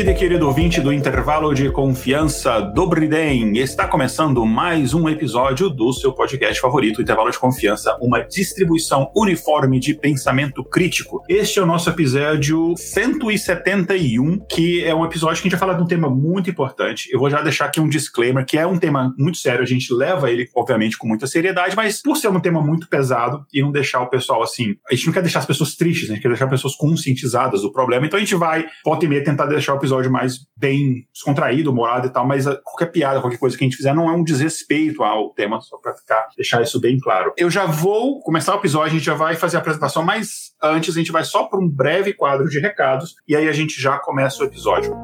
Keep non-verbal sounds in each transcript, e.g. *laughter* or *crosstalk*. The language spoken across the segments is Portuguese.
Querida e querido ouvinte do intervalo de confiança do Briden, está começando mais um episódio do seu podcast favorito, Intervalo de Confiança, uma distribuição uniforme de pensamento crítico. Este é o nosso episódio 171, que é um episódio que a gente vai falar de um tema muito importante. Eu vou já deixar aqui um disclaimer, que é um tema muito sério, a gente leva ele, obviamente, com muita seriedade, mas por ser um tema muito pesado e não deixar o pessoal assim, a gente não quer deixar as pessoas tristes, a gente quer deixar as pessoas conscientizadas do problema, então a gente vai, volta e meia, tentar deixar o episódio mais bem descontraído, humorado e tal, mas qualquer piada, qualquer coisa que a gente fizer não é um desrespeito ao tema, só para ficar, deixar isso bem claro. Eu já vou começar o episódio, a gente já vai fazer a apresentação, mas antes a gente vai só para um breve quadro de recados e aí a gente já começa o episódio.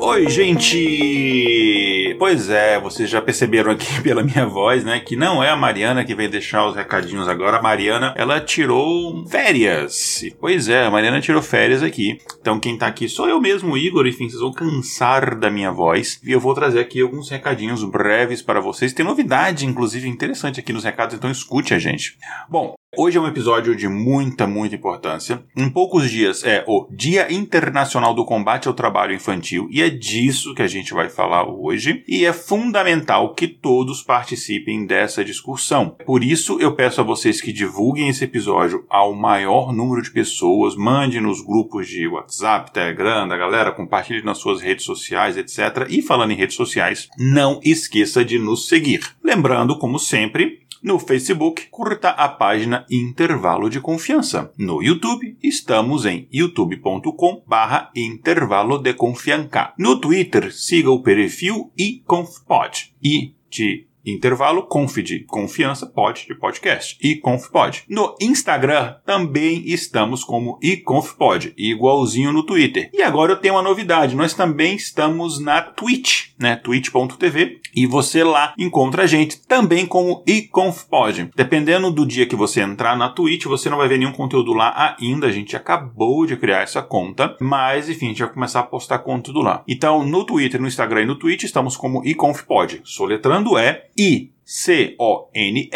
Oi, gente! Pois é, vocês já perceberam aqui *laughs* pela minha voz, né, que não é a Mariana que vem deixar os recadinhos agora. A Mariana, ela tirou férias. Pois é, a Mariana tirou férias aqui. Então quem tá aqui sou eu mesmo, Igor. Enfim, vocês vão cansar da minha voz. E eu vou trazer aqui alguns recadinhos breves para vocês. Tem novidade, inclusive, interessante aqui nos recados, então escute a gente. Bom, Hoje é um episódio de muita, muita importância. Em poucos dias é o Dia Internacional do Combate ao Trabalho Infantil e é disso que a gente vai falar hoje. E é fundamental que todos participem dessa discussão. Por isso, eu peço a vocês que divulguem esse episódio ao maior número de pessoas, mande nos grupos de WhatsApp, Telegram, da galera, compartilhe nas suas redes sociais, etc. E falando em redes sociais, não esqueça de nos seguir. Lembrando, como sempre, no Facebook, curta a página Intervalo de Confiança. No YouTube, estamos em youtube.com barra Intervalo de Confiança. No Twitter, siga o perfil iconfpod. I de intervalo conf de confiança, pod de podcast, e confpod. No Instagram também estamos como iconfpod, igualzinho no Twitter. E agora eu tenho uma novidade, nós também estamos na Twitch, né, twitch.tv, e você lá encontra a gente também como iconfpod. Dependendo do dia que você entrar na Twitch, você não vai ver nenhum conteúdo lá ainda, a gente acabou de criar essa conta, mas enfim, a gente vai começar a postar conteúdo lá. Então, no Twitter, no Instagram e no Twitch estamos como iconfpod. Soletrando é I C-O-N-F-P-O-D.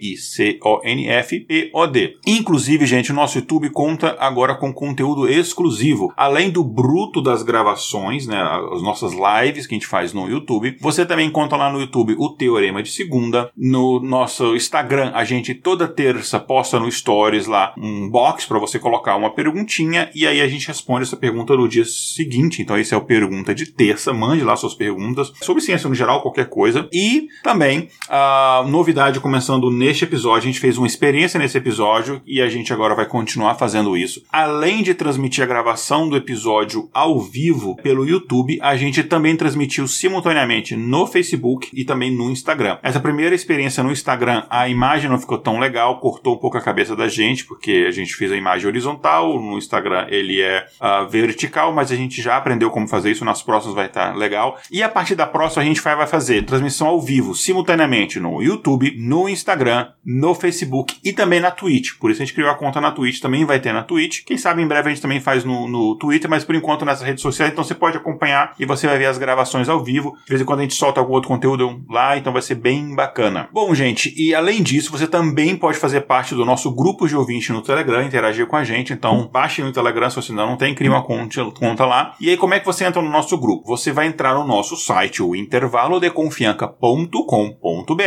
I C-O-N-F-P-O-D. Inclusive, gente, o nosso YouTube conta agora com conteúdo exclusivo. Além do bruto das gravações, né, as nossas lives que a gente faz no YouTube, você também conta lá no YouTube o Teorema de Segunda. No nosso Instagram, a gente toda terça posta no Stories lá um box para você colocar uma perguntinha e aí a gente responde essa pergunta no dia seguinte. Então, esse é o Pergunta de Terça. Mande lá suas perguntas sobre ciência no geral, qualquer coisa. E também, a novidade começando neste episódio, a gente fez uma experiência nesse episódio e a gente agora vai continuar fazendo isso. Além de transmitir a gravação do episódio ao vivo pelo YouTube, a gente também transmitiu simultaneamente no Facebook e também no Instagram. Essa primeira experiência no Instagram, a imagem não ficou tão legal, cortou um pouco a cabeça da gente, porque a gente fez a imagem horizontal, no Instagram ele é uh, vertical, mas a gente já aprendeu como fazer isso, nas próximas vai estar legal. E a partir da próxima a gente vai fazer transmissão ao vivo vivo simultaneamente no YouTube, no Instagram, no Facebook e também na Twitch. Por isso a gente criou a conta na Twitch, também vai ter na Twitch. Quem sabe em breve a gente também faz no, no Twitter, mas por enquanto nessas redes sociais, então você pode acompanhar e você vai ver as gravações ao vivo. De vez em quando a gente solta algum outro conteúdo lá, então vai ser bem bacana. Bom, gente, e além disso, você também pode fazer parte do nosso grupo de ouvinte no Telegram, interagir com a gente. Então, baixe no Telegram se você ainda não tem, cria uma conta, conta lá. E aí, como é que você entra no nosso grupo? Você vai entrar no nosso site, o intervalodeconfianca.com com.br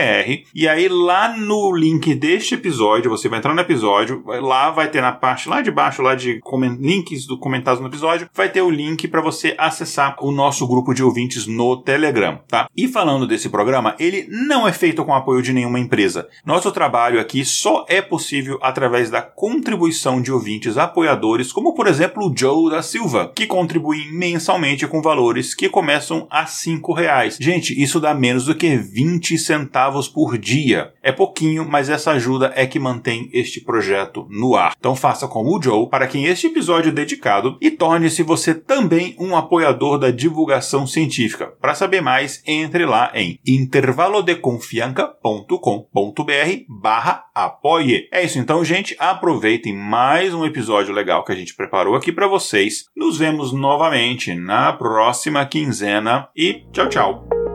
e aí lá no link deste episódio, você vai entrar no episódio, lá vai ter na parte lá de baixo lá de links do comentários no episódio, vai ter o link para você acessar o nosso grupo de ouvintes no Telegram, tá? E falando desse programa, ele não é feito com apoio de nenhuma empresa. Nosso trabalho aqui só é possível através da contribuição de ouvintes apoiadores, como por exemplo o Joe da Silva, que contribui mensalmente com valores que começam a cinco reais. Gente, isso dá menos do que 20 centavos por dia. É pouquinho, mas essa ajuda é que mantém este projeto no ar. Então faça como o Joe para quem este episódio é dedicado e torne-se você também um apoiador da divulgação científica. Para saber mais, entre lá em intervalodeconfianca.com.br barra apoie. É isso então, gente. Aproveitem mais um episódio legal que a gente preparou aqui para vocês. Nos vemos novamente na próxima quinzena e tchau, tchau.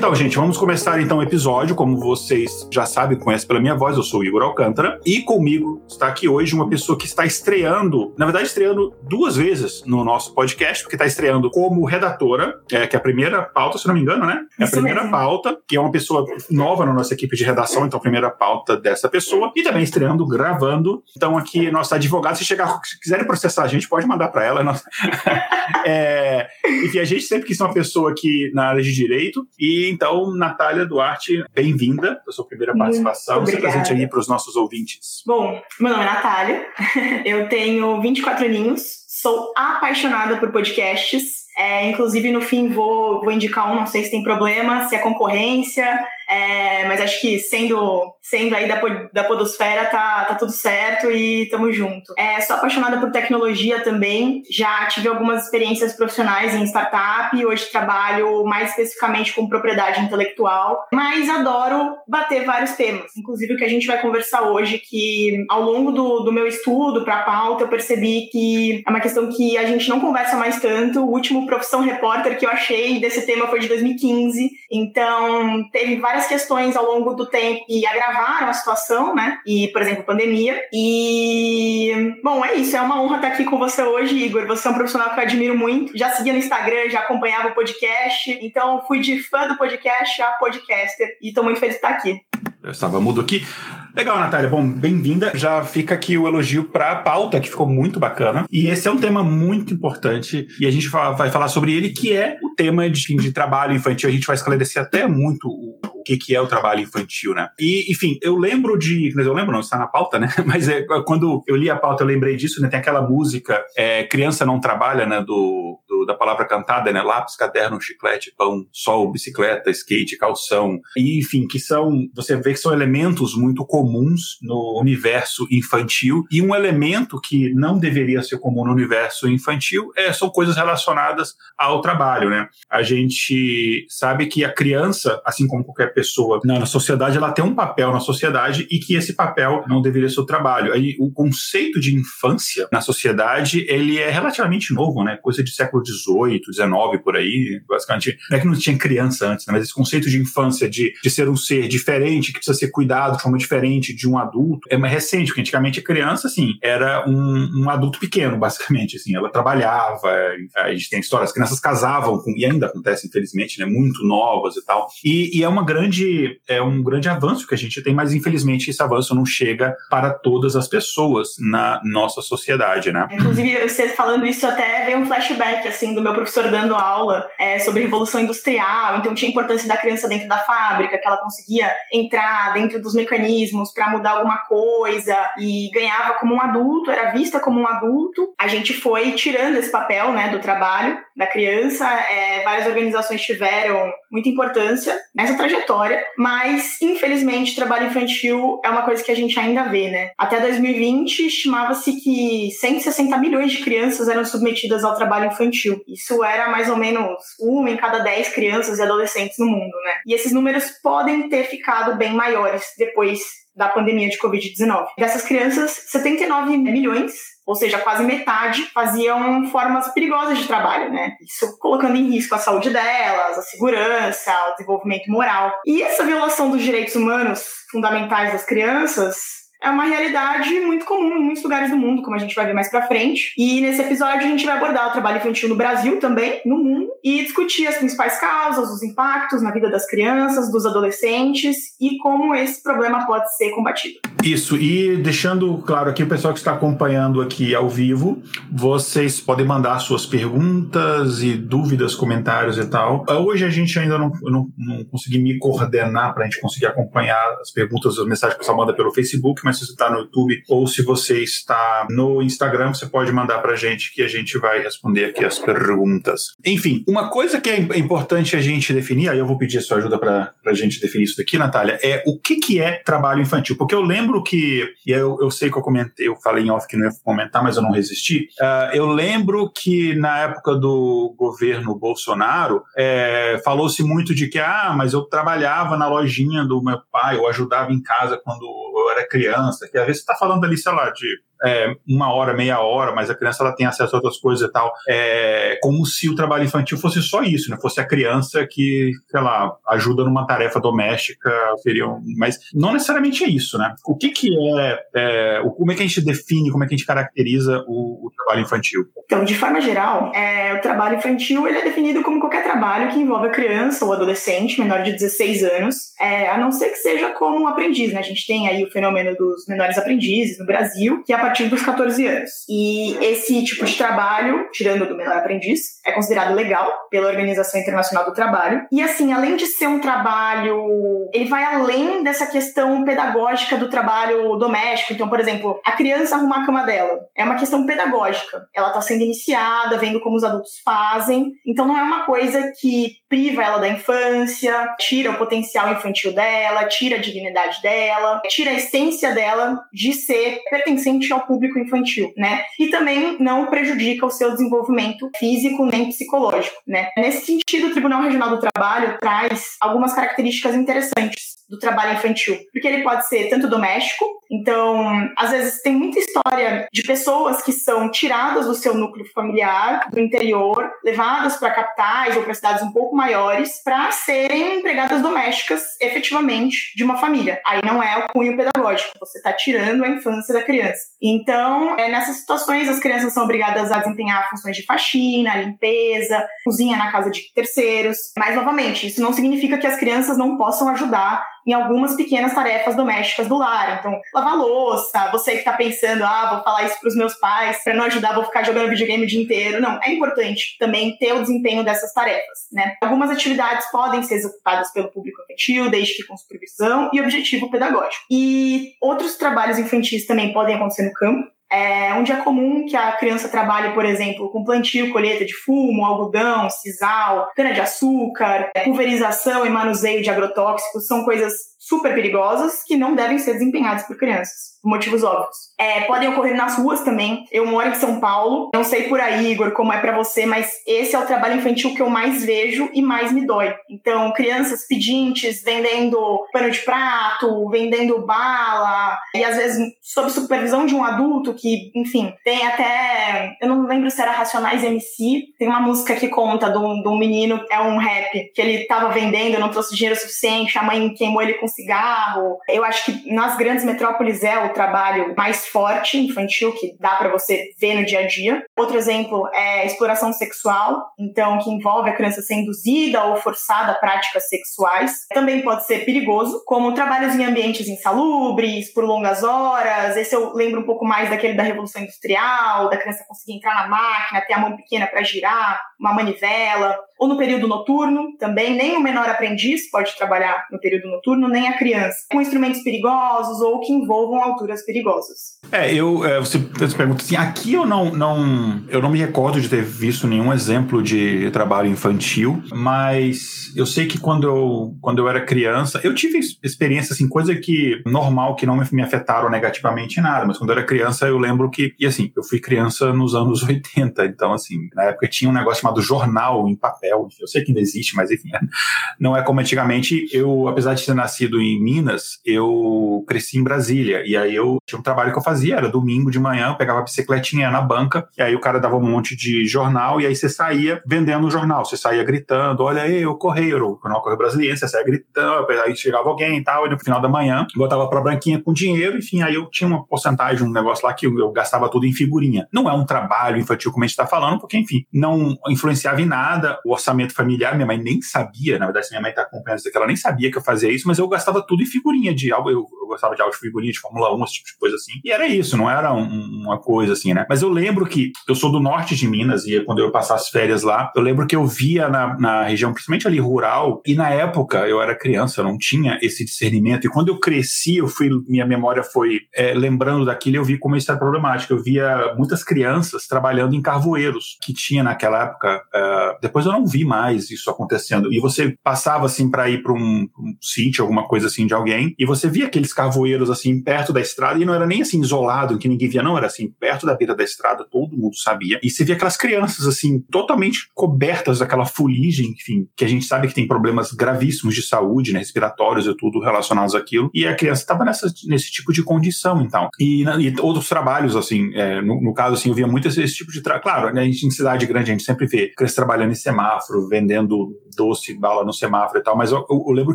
Então, gente. Vamos começar então o episódio. Como vocês já sabem, conhecem pela minha voz, eu sou o Igor Alcântara. E comigo está aqui hoje uma pessoa que está estreando, na verdade, estreando duas vezes no nosso podcast, porque está estreando como redatora, é, que é a primeira pauta, se não me engano, né? É a primeira mesmo. pauta, que é uma pessoa nova na nossa equipe de redação, então a primeira pauta dessa pessoa. E também estreando, gravando. Então aqui, nossa advogada, se chegar, se quiserem processar a gente, pode mandar para ela. Nossa... *laughs* é, enfim, a gente sempre quis ser uma pessoa aqui na área de direito e então, Natália Duarte, bem-vinda a sua primeira participação. Você presente aí para os nossos ouvintes. Bom, meu nome é Natália, *laughs* eu tenho 24 aninhos, sou apaixonada por podcasts. É, inclusive, no fim, vou, vou indicar um, não sei se tem problema, se é concorrência, é, mas acho que sendo, sendo aí da, da podosfera tá, tá tudo certo e tamo junto. É, sou apaixonada por tecnologia também, já tive algumas experiências profissionais em startup, hoje trabalho mais especificamente com propriedade intelectual, mas adoro bater vários temas, inclusive o que a gente vai conversar hoje, que ao longo do, do meu estudo para a pauta eu percebi que é uma questão que a gente não conversa mais tanto. O último Profissão Repórter que eu achei desse tema foi de 2015, então teve várias várias questões ao longo do tempo que agravaram a situação, né? E, por exemplo, pandemia. E, bom, é isso. É uma honra estar aqui com você hoje, Igor. Você é um profissional que eu admiro muito. Já seguia no Instagram, já acompanhava o podcast. Então, fui de fã do podcast a podcaster. E estou muito feliz de estar aqui. Eu estava mudo aqui. Legal, Natália. Bom, bem-vinda. Já fica aqui o elogio para a pauta, que ficou muito bacana. E esse é um tema muito importante e a gente vai falar sobre ele, que é o tema de, de trabalho infantil. A gente vai esclarecer até muito o, o que, que é o trabalho infantil, né? E, enfim, eu lembro de. Eu lembro, não, está na pauta, né? *laughs* Mas é, quando eu li a pauta, eu lembrei disso, né? Tem aquela música é, Criança Não Trabalha, né? Do, da palavra cantada, né? Lápis, caderno, chiclete, pão, sol, bicicleta, skate, calção. E, enfim, que são. Você vê que são elementos muito comuns no universo infantil. E um elemento que não deveria ser comum no universo infantil é, são coisas relacionadas ao trabalho, né? A gente sabe que a criança, assim como qualquer pessoa na, na, sociedade, ela tem um papel na sociedade e que esse papel não deveria ser o trabalho. Aí o conceito de infância na sociedade, ele é relativamente novo, né? Coisa de século XVIII, XIX, por aí. Basicamente, não é que não tinha criança antes, né? mas esse conceito de infância, de, de ser um ser diferente, que precisa ser cuidado de forma diferente de um adulto, é mais recente, porque antigamente a criança, assim, era um, um adulto pequeno, basicamente, assim, ela trabalhava, a gente tem histórias, as crianças casavam com, e ainda acontece, infelizmente, né, muito novas e tal, e, e é uma grande, é um grande avanço que a gente tem, mas infelizmente esse avanço não chega para todas as pessoas na nossa sociedade, né? Inclusive, você falando isso até veio um flashback, assim, do meu professor dando aula é, sobre Revolução Industrial, então tinha a importância da criança dentro da fábrica, que ela conseguia entrar dentro dos mecanismos para mudar alguma coisa e ganhava como um adulto, era vista como um adulto. A gente foi tirando esse papel, né, do trabalho da criança, é, várias organizações tiveram muita importância nessa trajetória mas infelizmente trabalho infantil é uma coisa que a gente ainda vê, né? Até 2020 estimava-se que 160 milhões de crianças eram submetidas ao trabalho infantil. Isso era mais ou menos uma em cada 10 crianças e adolescentes no mundo, né? E esses números podem ter ficado bem maiores depois da pandemia de Covid-19. Dessas crianças, 79 milhões ou seja, quase metade faziam formas perigosas de trabalho, né? Isso colocando em risco a saúde delas, a segurança, o desenvolvimento moral. E essa violação dos direitos humanos fundamentais das crianças é uma realidade muito comum em muitos lugares do mundo, como a gente vai ver mais pra frente. E nesse episódio a gente vai abordar o trabalho infantil no Brasil também, no mundo, e discutir as principais causas, os impactos na vida das crianças, dos adolescentes e como esse problema pode ser combatido. Isso, e deixando claro aqui o pessoal que está acompanhando aqui ao vivo, vocês podem mandar suas perguntas e dúvidas, comentários e tal. Hoje a gente ainda não, não, não consegui me coordenar para a gente conseguir acompanhar as perguntas, as mensagens que você manda pelo Facebook, mas se você está no YouTube ou se você está no Instagram, você pode mandar para a gente que a gente vai responder aqui as perguntas. Enfim, uma coisa que é importante a gente definir, aí eu vou pedir a sua ajuda para a gente definir isso daqui, Natália, é o que, que é trabalho infantil. Porque eu lembro que, e eu, eu sei que eu comentei, eu falei em off que não ia comentar, mas eu não resisti. Uh, eu lembro que na época do governo Bolsonaro, é, falou-se muito de que, ah, mas eu trabalhava na lojinha do meu pai, eu ajudava em casa quando era criança, que às vezes você está falando ali, sei lá, de é, uma hora, meia hora, mas a criança ela tem acesso a outras coisas e tal. É como se o trabalho infantil fosse só isso, né? Fosse a criança que, sei lá, ajuda numa tarefa doméstica, seria um... mas não necessariamente é isso, né? O que que é, é como é que a gente define, como é que a gente caracteriza o, o trabalho infantil? Então, de forma geral, é, o trabalho infantil ele é definido como qualquer trabalho que envolve a criança ou adolescente menor de 16 anos, é, a não ser que seja como um aprendiz, né? A gente tem aí o fenômeno dos menores aprendizes no Brasil, que a partir dos 14 anos. E esse tipo de trabalho, tirando do menor aprendiz, é considerado legal pela Organização Internacional do Trabalho. E assim, além de ser um trabalho, ele vai além dessa questão pedagógica do trabalho doméstico. Então, por exemplo, a criança arrumar a cama dela é uma questão pedagógica. Ela está sendo iniciada, vendo como os adultos fazem. Então, não é uma coisa que priva ela da infância, tira o potencial infantil dela, tira a dignidade dela, tira a essência dela de ser pertencente ao público infantil, né? E também não prejudica o seu desenvolvimento físico nem psicológico, né? Nesse sentido, o Tribunal Regional do Trabalho traz algumas características interessantes do trabalho infantil, porque ele pode ser tanto doméstico, então, às vezes tem muita história de pessoas que são tiradas do seu núcleo familiar, do interior, levadas para capitais ou para cidades um pouco maiores, para serem empregadas domésticas efetivamente de uma família. Aí não é o cunho pedagógico, você está tirando a infância da criança. Então, é, nessas situações, as crianças são obrigadas a desempenhar funções de faxina, limpeza, cozinha na casa de terceiros. Mas, novamente, isso não significa que as crianças não possam ajudar em algumas pequenas tarefas domésticas do lar. Então, lavar louça, você que está pensando, ah, vou falar isso para os meus pais, para não ajudar, vou ficar jogando videogame o dia inteiro. Não, é importante também ter o desempenho dessas tarefas, né? Algumas atividades podem ser executadas pelo público infantil, desde que com supervisão e objetivo pedagógico. E outros trabalhos infantis também podem acontecer no campo, é, onde é comum que a criança trabalhe, por exemplo, com plantio, colheita de fumo, algodão, sisal, cana-de-açúcar, pulverização e manuseio de agrotóxicos, são coisas super perigosas que não devem ser desempenhadas por crianças, por motivos óbvios. É, podem ocorrer nas ruas também. Eu moro em São Paulo, não sei por aí, Igor, como é para você, mas esse é o trabalho infantil que eu mais vejo e mais me dói. Então, crianças pedintes vendendo pano de prato, vendendo bala, e às vezes sob supervisão de um adulto que, enfim, tem até. Eu não lembro se era Racionais MC, tem uma música que conta de um, de um menino, é um rap, que ele tava vendendo, não trouxe dinheiro suficiente, a mãe queimou ele com cigarro. Eu acho que nas grandes metrópoles é o trabalho mais forte infantil que dá para você ver no dia a dia. Outro exemplo é exploração sexual, então que envolve a criança ser induzida ou forçada a práticas sexuais. Também pode ser perigoso, como trabalhos em ambientes insalubres, por longas horas. Esse eu lembro um pouco mais daquele da Revolução Industrial, da criança conseguir entrar na máquina, ter a mão pequena para girar, uma manivela ou no período noturno também, nem o menor aprendiz pode trabalhar no período noturno, nem a criança, com instrumentos perigosos ou que envolvam alturas perigosas. É, eu, é, você, você pergunta assim, aqui eu não, não, eu não me recordo de ter visto nenhum exemplo de trabalho infantil, mas eu sei que quando eu, quando eu era criança, eu tive experiência, assim, coisa que, normal, que não me, afetaram negativamente em nada, mas quando eu era criança eu lembro que, e assim, eu fui criança nos anos *laughs* 80, então assim, na época tinha um negócio chamado jornal em papel, papel. Eu sei que ainda existe, mas enfim, *laughs* não é como antigamente. Eu, apesar de ter nascido em Minas, eu cresci em Brasília. E aí eu tinha um trabalho que eu fazia, era domingo de manhã, pegava a bicicletinha na banca, e aí o cara dava um monte de jornal, e aí você saía vendendo o jornal. Você saía gritando: olha aí, o correio, o jornal Correio Brasileiro, você saía gritando, aí chegava alguém e tal, e no final da manhã botava pra branquinha com dinheiro, enfim, aí eu tinha uma porcentagem, um negócio lá que eu, eu gastava tudo em figurinha. Não é um trabalho infantil como a gente está falando, porque, enfim, não influenciava em nada o orçamento familiar, minha mãe nem sabia, na verdade, minha mãe está acompanhando isso aqui, ela nem sabia que eu fazia isso, mas eu gastava tudo em figurinha de algo, eu, eu gostava de auto-figurinha, de Fórmula 1, esse tipo de coisa assim. E era isso, não era um, uma coisa assim, né? Mas eu lembro que eu sou do norte de Minas e quando eu passar as férias lá, eu lembro que eu via na, na região, principalmente ali rural, e na época eu era criança, eu não tinha esse discernimento. E quando eu cresci, eu fui, minha memória foi é, lembrando daquilo, eu vi como isso era problemático. Eu via muitas crianças trabalhando em carvoeiros que tinha naquela época. Uh, depois eu não vi mais isso acontecendo. E você passava assim para ir para um, um sítio, alguma coisa assim de alguém, e você via aqueles carvoeiros assim perto da estrada e não era nem assim isolado, que ninguém via, não, era assim perto da beira da estrada, todo mundo sabia. E você via aquelas crianças assim totalmente cobertas daquela fuligem, enfim, que a gente sabe que tem problemas gravíssimos de saúde, né, respiratórios e tudo relacionados àquilo. E a criança estava nesse tipo de condição, então. E, e outros trabalhos, assim, é, no, no, caso, assim, eu via muito esse, esse tipo de trabalho. Claro, né, a gente em cidade grande, a gente sempre vê crianças trabalhando em semáforo, vendendo doce, bala no semáforo e tal, mas eu, eu lembro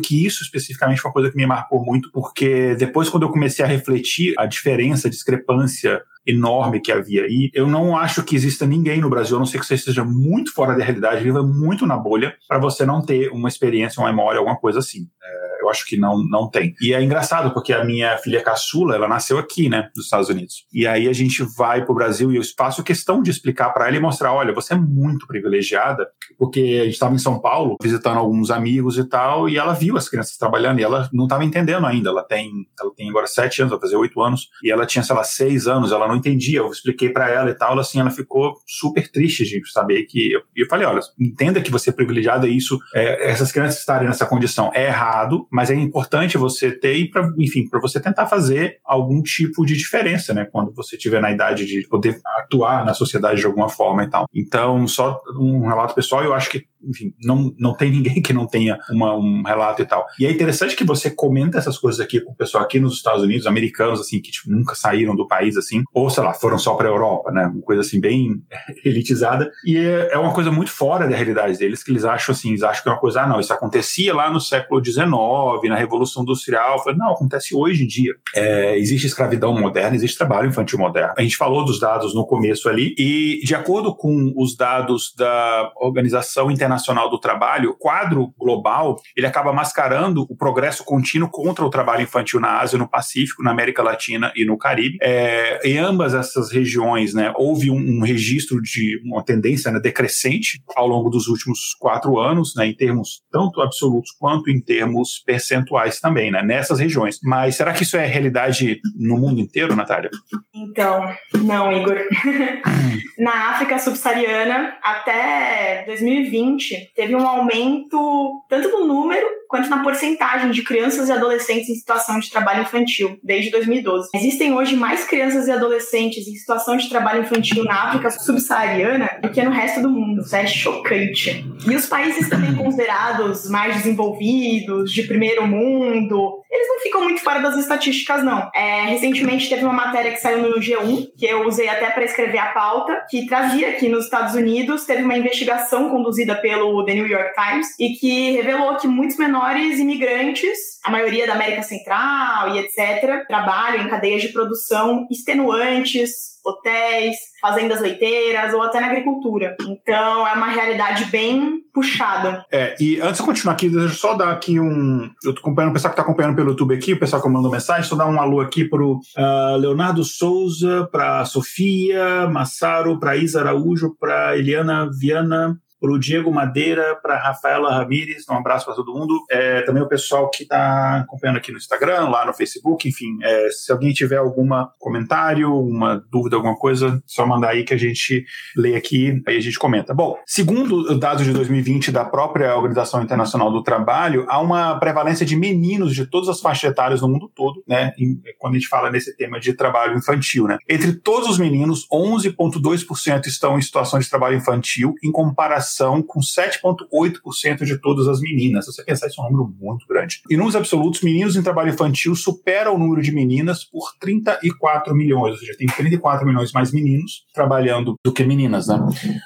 que isso especificamente foi uma coisa que me marcou muito, porque depois, quando eu comecei a refletir a diferença, a discrepância enorme que havia aí. Eu não acho que exista ninguém no Brasil, a não ser que você esteja muito fora da realidade, viva muito na bolha, para você não ter uma experiência, uma memória, alguma coisa assim. É, eu acho que não, não tem. E é engraçado, porque a minha filha caçula, ela nasceu aqui, né, nos Estados Unidos. E aí a gente vai para o Brasil e eu faço questão de explicar para ela e mostrar: olha, você é muito privilegiada, porque a gente estava em São Paulo visitando alguns amigos e tal, e ela viu as crianças trabalhando e ela não estava entendendo ainda. Ela tem, ela tem agora sete anos, vai fazer oito anos, e ela tinha, sei lá, seis anos, ela não entendia. Eu expliquei para ela e tal, assim, ela ficou super triste de saber que. Eu, eu falei: olha, entenda que você é privilegiada e isso, é, essas crianças estarem nessa condição é errado, mas é importante você ter para enfim para você tentar fazer algum tipo de diferença né quando você tiver na idade de poder atuar na sociedade de alguma forma e tal então só um relato pessoal eu acho que enfim, não, não tem ninguém que não tenha uma, um relato e tal. E é interessante que você comenta essas coisas aqui com o pessoal aqui nos Estados Unidos, americanos, assim, que tipo, nunca saíram do país, assim, ou sei lá, foram só para a Europa, né? Uma coisa assim, bem *laughs* elitizada. E é, é uma coisa muito fora da realidade deles, que eles acham assim, eles acham que é uma coisa, ah, não, isso acontecia lá no século XIX, na Revolução Industrial. Falei, não, acontece hoje em dia. É, existe escravidão moderna, existe trabalho infantil moderno. A gente falou dos dados no começo ali, e de acordo com os dados da Organização Internacional Internacional do Trabalho, o quadro global, ele acaba mascarando o progresso contínuo contra o trabalho infantil na Ásia, no Pacífico, na América Latina e no Caribe. É, em ambas essas regiões, né, houve um, um registro de uma tendência né, decrescente ao longo dos últimos quatro anos, né, em termos tanto absolutos quanto em termos percentuais também, né, nessas regiões. Mas será que isso é realidade no mundo inteiro, Natália? Então, não, Igor. *laughs* na África subsaariana, até 2020, teve um aumento tanto no número quanto na porcentagem de crianças e adolescentes em situação de trabalho infantil, desde 2012. Existem hoje mais crianças e adolescentes em situação de trabalho infantil na África subsaariana do que no resto do mundo. Isso é chocante. E os países também considerados mais desenvolvidos, de primeiro mundo, eles não ficam muito fora das estatísticas, não. É, recentemente teve uma matéria que saiu no G1, que eu usei até para escrever a pauta, que trazia que nos Estados Unidos teve uma investigação conduzida pelo The New York Times e que revelou que muitos menores imigrantes, a maioria da América Central e etc., trabalham em cadeias de produção extenuantes, hotéis, fazendas leiteiras ou até na agricultura. Então é uma realidade bem puxada. É, e antes de continuar aqui, deixa eu só dar aqui um. Eu tô acompanhando o pessoal que está acompanhando pelo YouTube aqui, o pessoal que mandou mensagem, só dar um alô aqui pro uh, Leonardo Souza, para Sofia Massaro, para Isa Araújo, para Eliana Viana, para o Diego Madeira, para Rafaela Ramires, um abraço para todo mundo. É, também o pessoal que está acompanhando aqui no Instagram, lá no Facebook, enfim, é, se alguém tiver algum comentário, uma dúvida, alguma coisa, só mandar aí que a gente lê aqui, aí a gente comenta. Bom, segundo dados de 2020 da própria Organização Internacional do Trabalho, há uma prevalência de meninos de todas as faixas etárias no mundo todo, né? Em, quando a gente fala nesse tema de trabalho infantil, né? Entre todos os meninos, 11,2% estão em situação de trabalho infantil, em comparação com 7,8% de todas as meninas. Se você pensar, isso é um número muito grande. E números absolutos, meninos em trabalho infantil superam o número de meninas por 34 milhões, ou seja, tem 34 milhões mais meninos trabalhando do que meninas, né?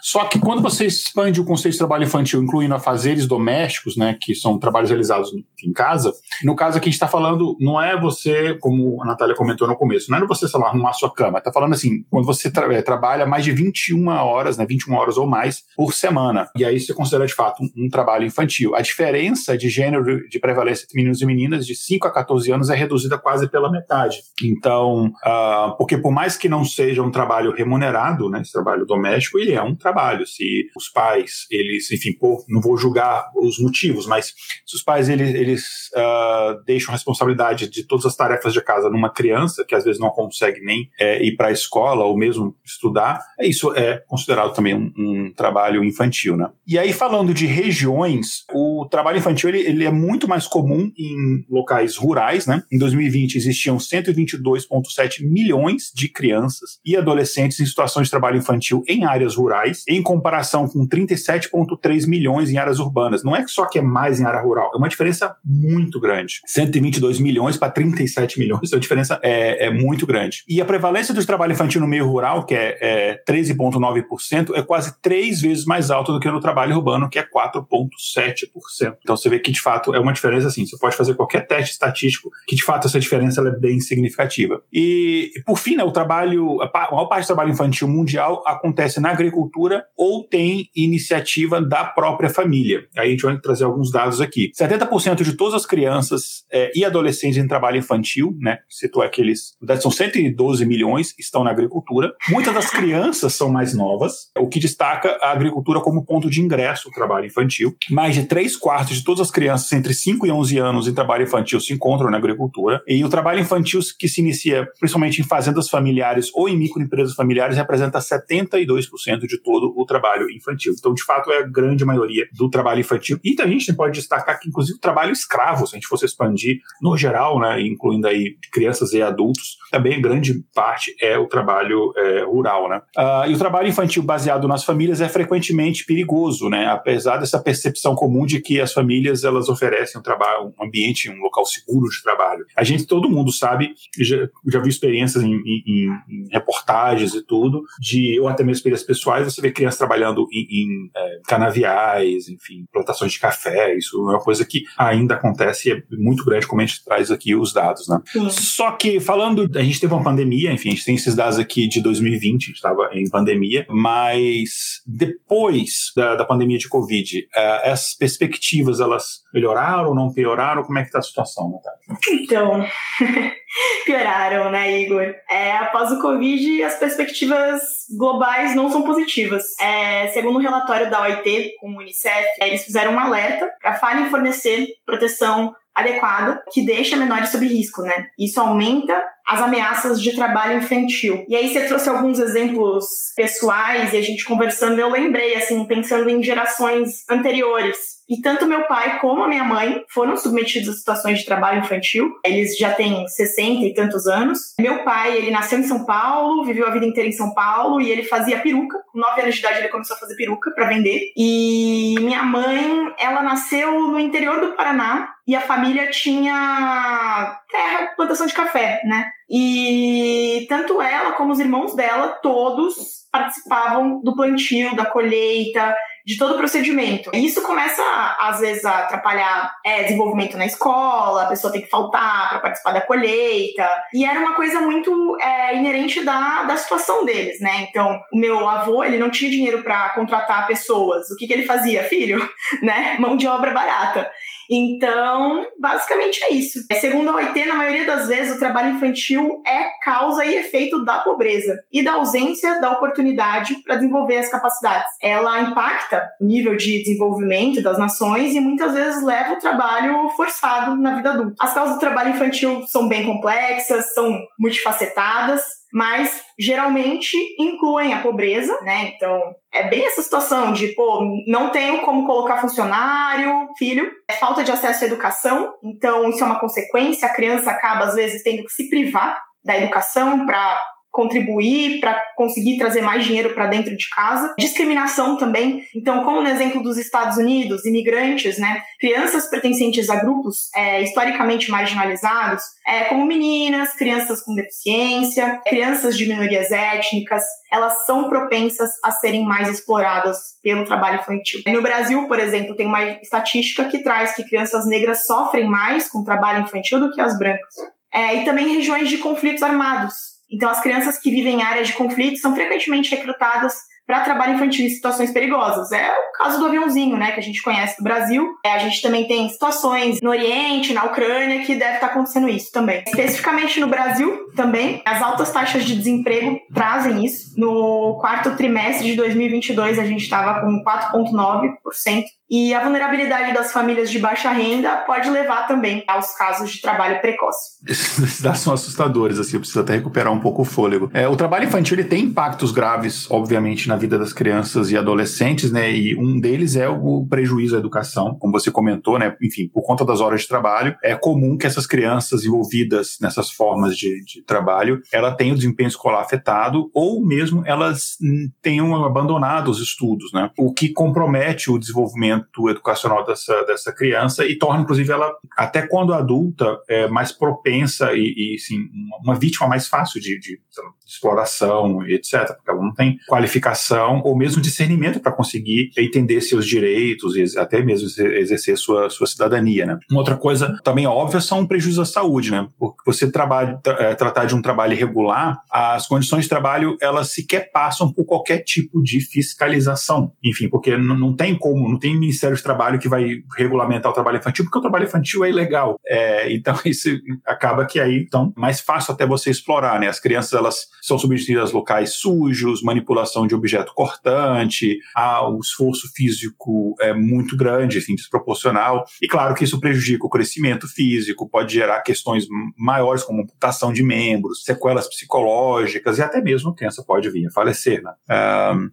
Só que quando você expande o conceito de trabalho infantil, incluindo afazeres domésticos, né, que são trabalhos realizados em casa, no caso aqui a gente está falando, não é você, como a Natália comentou no começo, não é você, sei lá, arrumar sua cama, está falando assim, quando você tra é, trabalha mais de 21 horas, né, 21 horas ou mais por semana, semana. E aí se considera de fato um, um, trabalho infantil. A diferença de gênero de prevalência entre meninos e meninas de 5 a 14 anos é reduzida quase pela metade. Então, uh, porque por mais que não seja um trabalho remunerado, né, esse trabalho doméstico, ele é um trabalho. Se os pais, eles, enfim, pô, não vou julgar os motivos, mas se os pais eles, eles uh, deixam a responsabilidade de todas as tarefas de casa numa criança que às vezes não consegue nem é, ir para a escola ou mesmo estudar, isso é considerado também um, um, trabalho infantil, né? E aí falando de regiões, o trabalho infantil ele, ele é muito mais comum em locais rurais, né? Em 2020 existiam 122,7 milhões de crianças e adolescentes em situação de trabalho infantil em áreas rurais, em comparação com 37,3 milhões em áreas urbanas. Não é só que é mais em área rural, é uma diferença muito grande. 122 milhões para 37 milhões, então a diferença é, é, muito grande. E a prevalência do trabalho infantil no meio rural, que é, é 13,9%, é quase três vezes mais alta do que no trabalho urbano, que é 4,7%. Então você vê que de fato é uma diferença assim. Você pode fazer qualquer teste estatístico que de fato essa diferença é bem significativa. E por fim, né, o trabalho, a maior parte do trabalho infantil mundial acontece na agricultura ou tem iniciativa da própria família. Aí a gente vai trazer alguns dados aqui. 70% de todas as crianças é, e adolescentes em trabalho infantil, né, citou aqueles, são 112 milhões, estão na agricultura. Muitas das crianças são mais novas, o que destaca a agricultura como ponto de ingresso ao trabalho infantil. Mais de 3 quartos de todas as crianças entre 5 e 11 anos em trabalho infantil se encontram na agricultura. E o trabalho infantil que se inicia principalmente em fazendas familiares ou em microempresas familiares representa 72% de todo o trabalho infantil. Então, de fato, é a grande maioria do trabalho infantil. E a gente pode destacar que, inclusive, o trabalho escravo, se a gente fosse expandir no geral, né, incluindo aí crianças e adultos, também grande parte é o trabalho é, rural, né? Uh, e o trabalho infantil baseado nas famílias é frequentemente perigoso, né? Apesar dessa percepção comum de que as famílias elas oferecem um trabalho, um ambiente, um local seguro de trabalho. A gente, todo mundo sabe, já, já viu experiências em, em, em reportagens e tudo, de ou até mesmo experiências pessoais, você vê crianças trabalhando em, em é, canaviais, enfim, plantações de café. Isso é uma coisa que ainda acontece e é muito grande, como a gente traz aqui os dados, né? Só que falando, a gente teve uma pandemia, enfim, a gente tem esses dados aqui de 2020, a gente estava em pandemia, mas depois da, da pandemia de Covid, uh, essas perspectivas, elas melhoraram ou não pioraram? Como é que está a situação, Natália? Então, *laughs* pioraram, né, Igor? É, após o Covid, as perspectivas globais não são positivas. É, segundo um relatório da OIT com o Unicef, eles fizeram um alerta para a falha em fornecer proteção adequada que deixa menores sob risco, né? Isso aumenta as ameaças de trabalho infantil. E aí você trouxe alguns exemplos pessoais e a gente conversando, eu lembrei, assim, pensando em gerações anteriores. E tanto meu pai como a minha mãe foram submetidos a situações de trabalho infantil. Eles já têm 60 e tantos anos. Meu pai, ele nasceu em São Paulo, viveu a vida inteira em São Paulo e ele fazia peruca. Com 9 anos de idade ele começou a fazer peruca para vender. E minha mãe, ela nasceu no interior do Paraná e a família tinha terra, plantação de café, né? E tanto ela como os irmãos dela, todos participavam do plantio, da colheita, de todo o procedimento. E isso começa, às vezes, a atrapalhar é, desenvolvimento na escola, a pessoa tem que faltar para participar da colheita. E era uma coisa muito é, inerente da, da situação deles, né? Então, o meu avô, ele não tinha dinheiro para contratar pessoas. O que, que ele fazia? Filho, *laughs* né? Mão de obra barata. Então, basicamente é isso. Segundo a OIT, na maioria das vezes, o trabalho infantil é causa e efeito da pobreza e da ausência da oportunidade para desenvolver as capacidades. Ela impacta o nível de desenvolvimento das nações e muitas vezes leva o trabalho forçado na vida adulta. As causas do trabalho infantil são bem complexas, são multifacetadas, mas geralmente incluem a pobreza, né? Então, é bem essa situação de, pô, não tenho como colocar funcionário, filho, é falta de acesso à educação, então isso é uma consequência, a criança acaba às vezes tendo que se privar da educação para contribuir para conseguir trazer mais dinheiro para dentro de casa. Discriminação também. Então, como no exemplo dos Estados Unidos, imigrantes, né, crianças pertencentes a grupos é, historicamente marginalizados, é, como meninas, crianças com deficiência, crianças de minorias étnicas, elas são propensas a serem mais exploradas pelo trabalho infantil. No Brasil, por exemplo, tem uma estatística que traz que crianças negras sofrem mais com trabalho infantil do que as brancas. É, e também regiões de conflitos armados. Então, as crianças que vivem em áreas de conflito são frequentemente recrutadas para trabalho infantil em situações perigosas. É o caso do aviãozinho, né, que a gente conhece do Brasil. É, a gente também tem situações no Oriente, na Ucrânia, que deve estar tá acontecendo isso também. Especificamente no Brasil, também, as altas taxas de desemprego trazem isso. No quarto trimestre de 2022, a gente estava com 4,9% e a vulnerabilidade das famílias de baixa renda pode levar também aos casos de trabalho precoce. Esses dados são assustadores, assim, eu preciso até recuperar um pouco o fôlego. É, o trabalho infantil ele tem impactos graves, obviamente, na vida das crianças e adolescentes, né? E um deles é o prejuízo à educação, como você comentou, né? Enfim, por conta das horas de trabalho, é comum que essas crianças envolvidas nessas formas de, de trabalho, ela tenham o desempenho escolar afetado ou mesmo elas tenham abandonado os estudos, né? O que compromete o desenvolvimento educacional dessa, dessa criança e torna, inclusive, ela, até quando adulta, é, mais propensa e, e sim, uma vítima mais fácil de, de, de exploração, etc. Porque ela não tem qualificação ou mesmo discernimento para conseguir entender seus direitos e até mesmo exercer sua, sua cidadania. Né? Uma outra coisa também óbvia são prejuízos à saúde. Né? Porque você trabalha, é, tratar de um trabalho irregular, as condições de trabalho elas sequer passam por qualquer tipo de fiscalização. Enfim, porque não tem como, não tem Ministério do Trabalho que vai regulamentar o trabalho infantil, porque o trabalho infantil é ilegal. É, então, *laughs* isso acaba que aí, então, mais fácil até você explorar, né? As crianças, elas são submetidas a locais sujos, manipulação de objeto cortante, há um esforço físico é, muito grande, assim, desproporcional. E claro que isso prejudica o crescimento físico, pode gerar questões maiores como amputação de membros, sequelas psicológicas e até mesmo a criança pode vir a falecer, né?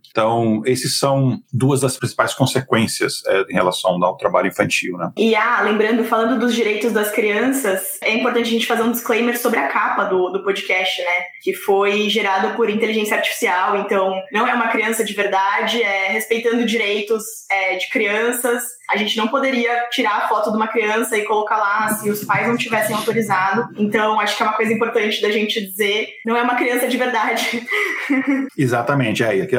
então, esses são duas das principais consequências é, em relação ao trabalho infantil, né? E ah, lembrando, falando dos direitos das crianças, é importante a gente fazer um disclaimer sobre a capa do, do podcast, né? Que foi gerado por inteligência artificial, então não é uma criança de verdade, é respeitando direitos é, de crianças a gente não poderia tirar a foto de uma criança e colocar lá se os pais não tivessem autorizado. Então, acho que é uma coisa importante da gente dizer, não é uma criança de verdade. *laughs* Exatamente, é, é, é,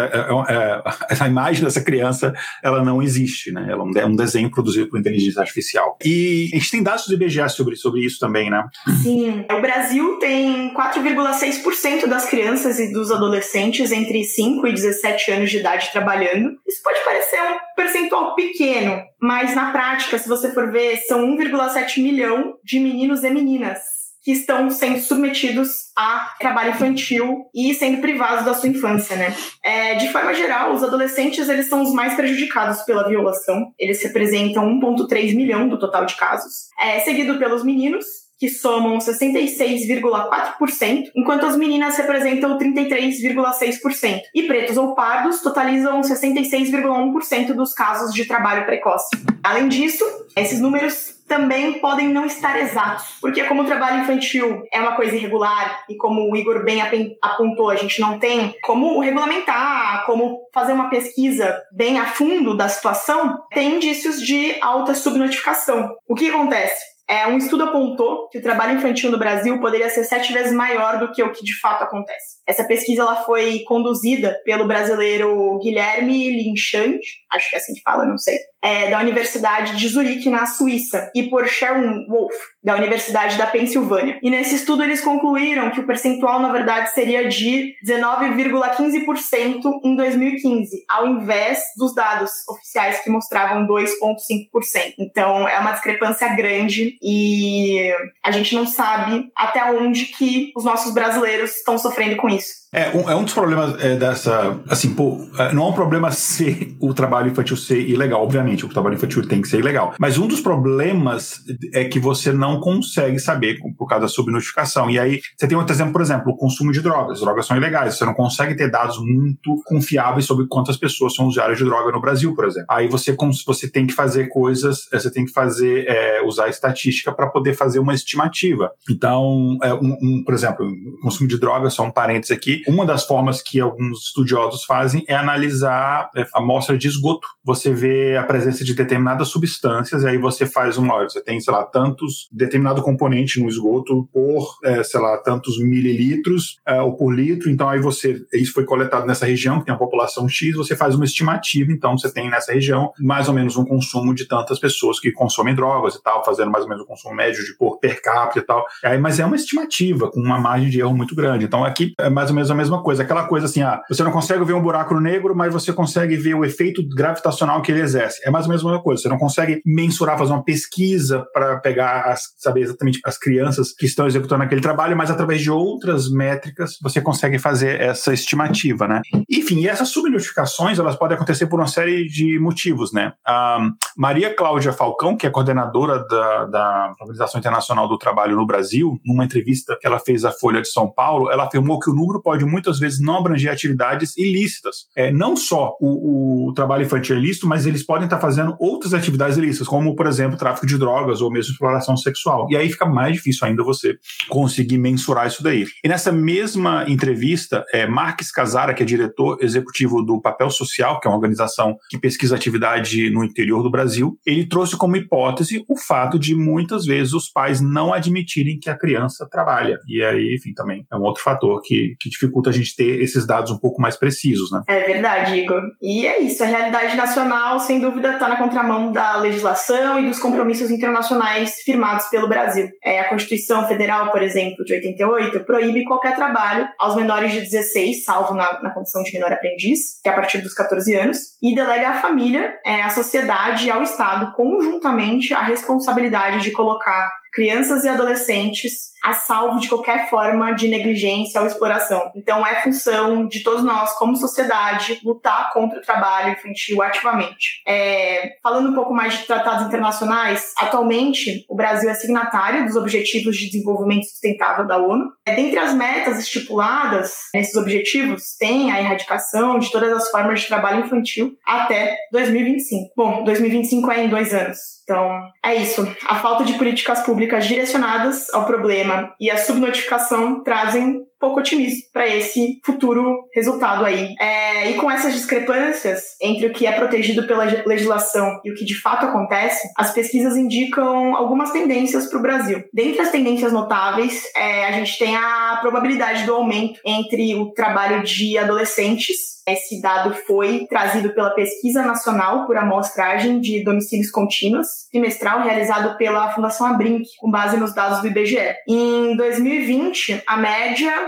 é, essa imagem dessa criança, ela não existe, né? Ela é um desenho produzido por inteligência artificial. E a gente tem dados do IBGE sobre, sobre isso também, né? Sim, o Brasil tem 4,6% das crianças e dos adolescentes entre 5 e 17 anos de idade trabalhando. Isso pode parecer um percentual pequeno, mas na prática, se você for ver, são 1,7 milhão de meninos e meninas que estão sendo submetidos a trabalho infantil e sendo privados da sua infância, né? É, de forma geral, os adolescentes eles são os mais prejudicados pela violação. Eles representam 1,3 milhão do total de casos, é, seguido pelos meninos, que somam 66,4%, enquanto as meninas representam 33,6%. E pretos ou pardos totalizam 66,1% dos casos de trabalho precoce. Além disso, esses números também podem não estar exatos, porque como o trabalho infantil é uma coisa irregular e como o Igor bem apontou, a gente não tem como regulamentar, como fazer uma pesquisa bem a fundo da situação, tem indícios de alta subnotificação. O que acontece? É, um estudo apontou que o trabalho infantil no Brasil poderia ser sete vezes maior do que o que de fato acontece. Essa pesquisa ela foi conduzida pelo brasileiro Guilherme Linchand, acho que é assim que fala, não sei, é, da Universidade de Zurique, na Suíça, e por Sharon Wolf, da Universidade da Pensilvânia. E nesse estudo eles concluíram que o percentual, na verdade, seria de 19,15% em 2015, ao invés dos dados oficiais que mostravam 2,5%. Então é uma discrepância grande e a gente não sabe até onde que os nossos brasileiros estão sofrendo com isso. É um, é um dos problemas é, dessa. Assim, pô, é, não é um problema *laughs* ser o trabalho infantil ser ilegal, obviamente, o trabalho infantil tem que ser ilegal. Mas um dos problemas é que você não consegue saber por causa da subnotificação. E aí, você tem outro exemplo, por exemplo, o consumo de drogas. As drogas são ilegais, você não consegue ter dados muito confiáveis sobre quantas pessoas são usuárias de droga no Brasil, por exemplo. Aí você, você tem que fazer coisas, é, você tem que fazer, é, usar estatística para poder fazer uma estimativa. Então, é, um, um, por exemplo, consumo de drogas, só um parênteses aqui, uma das formas que alguns estudiosos fazem é analisar é, a amostra de esgoto. Você vê a presença de determinadas substâncias, e aí você faz uma. Você tem, sei lá, tantos. determinado componente no esgoto por, é, sei lá, tantos mililitros é, ou por litro. Então, aí você. Isso foi coletado nessa região, que tem a população X, você faz uma estimativa. Então, você tem nessa região mais ou menos um consumo de tantas pessoas que consomem drogas e tal, fazendo mais ou menos o consumo médio de cor per capita e tal. Aí, mas é uma estimativa com uma margem de erro muito grande. Então aqui é mais ou menos a mesma coisa. Aquela coisa assim, ah, você não consegue ver um buraco negro, mas você consegue ver o efeito gravitacional que ele exerce. É mais ou menos a mesma coisa. Você não consegue mensurar, fazer uma pesquisa para pegar, as, saber exatamente as crianças que estão executando aquele trabalho, mas através de outras métricas você consegue fazer essa estimativa, né? Enfim, e essas subnotificações elas podem acontecer por uma série de motivos, né? A Maria Cláudia Falcão, que é coordenadora da, da Organização Internacional do Trabalho no Brasil, numa entrevista que ela fez à Folha de São Paulo, ela afirmou que o número pode muitas vezes não abranger atividades ilícitas. É, não só o, o trabalho infantil é ilícito, mas eles podem estar fazendo outras atividades ilícitas, como, por exemplo, tráfico de drogas ou mesmo exploração sexual. E aí fica mais difícil ainda você conseguir mensurar isso daí. E nessa mesma entrevista, é, Marques Casara, que é diretor executivo do Papel Social, que é uma organização que pesquisa atividade no interior do Brasil, ele trouxe como hipótese o fato de muitas vezes os pais não admitirem que a criança trabalha. E aí, enfim, também é um outro fator que, que dificulta a gente ter esses dados um pouco mais precisos, né? É verdade, Igor. E é isso, a realidade nacional, sem dúvida, está na contramão da legislação e dos compromissos internacionais firmados pelo Brasil. É, a Constituição Federal, por exemplo, de 88, proíbe qualquer trabalho aos menores de 16, salvo na, na condição de menor aprendiz, que é a partir dos 14 anos, e delega à família, é, à sociedade e ao Estado conjuntamente a responsabilidade de colocar crianças e adolescentes a salvo de qualquer forma de negligência ou exploração. Então, é função de todos nós, como sociedade, lutar contra o trabalho infantil ativamente. É, falando um pouco mais de tratados internacionais, atualmente o Brasil é signatário dos Objetivos de Desenvolvimento Sustentável da ONU. É, dentre as metas estipuladas nesses objetivos, tem a erradicação de todas as formas de trabalho infantil até 2025. Bom, 2025 é em dois anos. Então, é isso. A falta de políticas públicas direcionadas ao problema e a subnotificação trazem pouco otimismo para esse futuro resultado aí. É, e com essas discrepâncias entre o que é protegido pela legislação e o que de fato acontece, as pesquisas indicam algumas tendências para o Brasil. Dentre as tendências notáveis, é, a gente tem a probabilidade do aumento entre o trabalho de adolescentes esse dado foi trazido pela Pesquisa Nacional por Amostragem de Domicílios Contínuos, trimestral realizado pela Fundação Abrinq, com base nos dados do IBGE. Em 2020, a média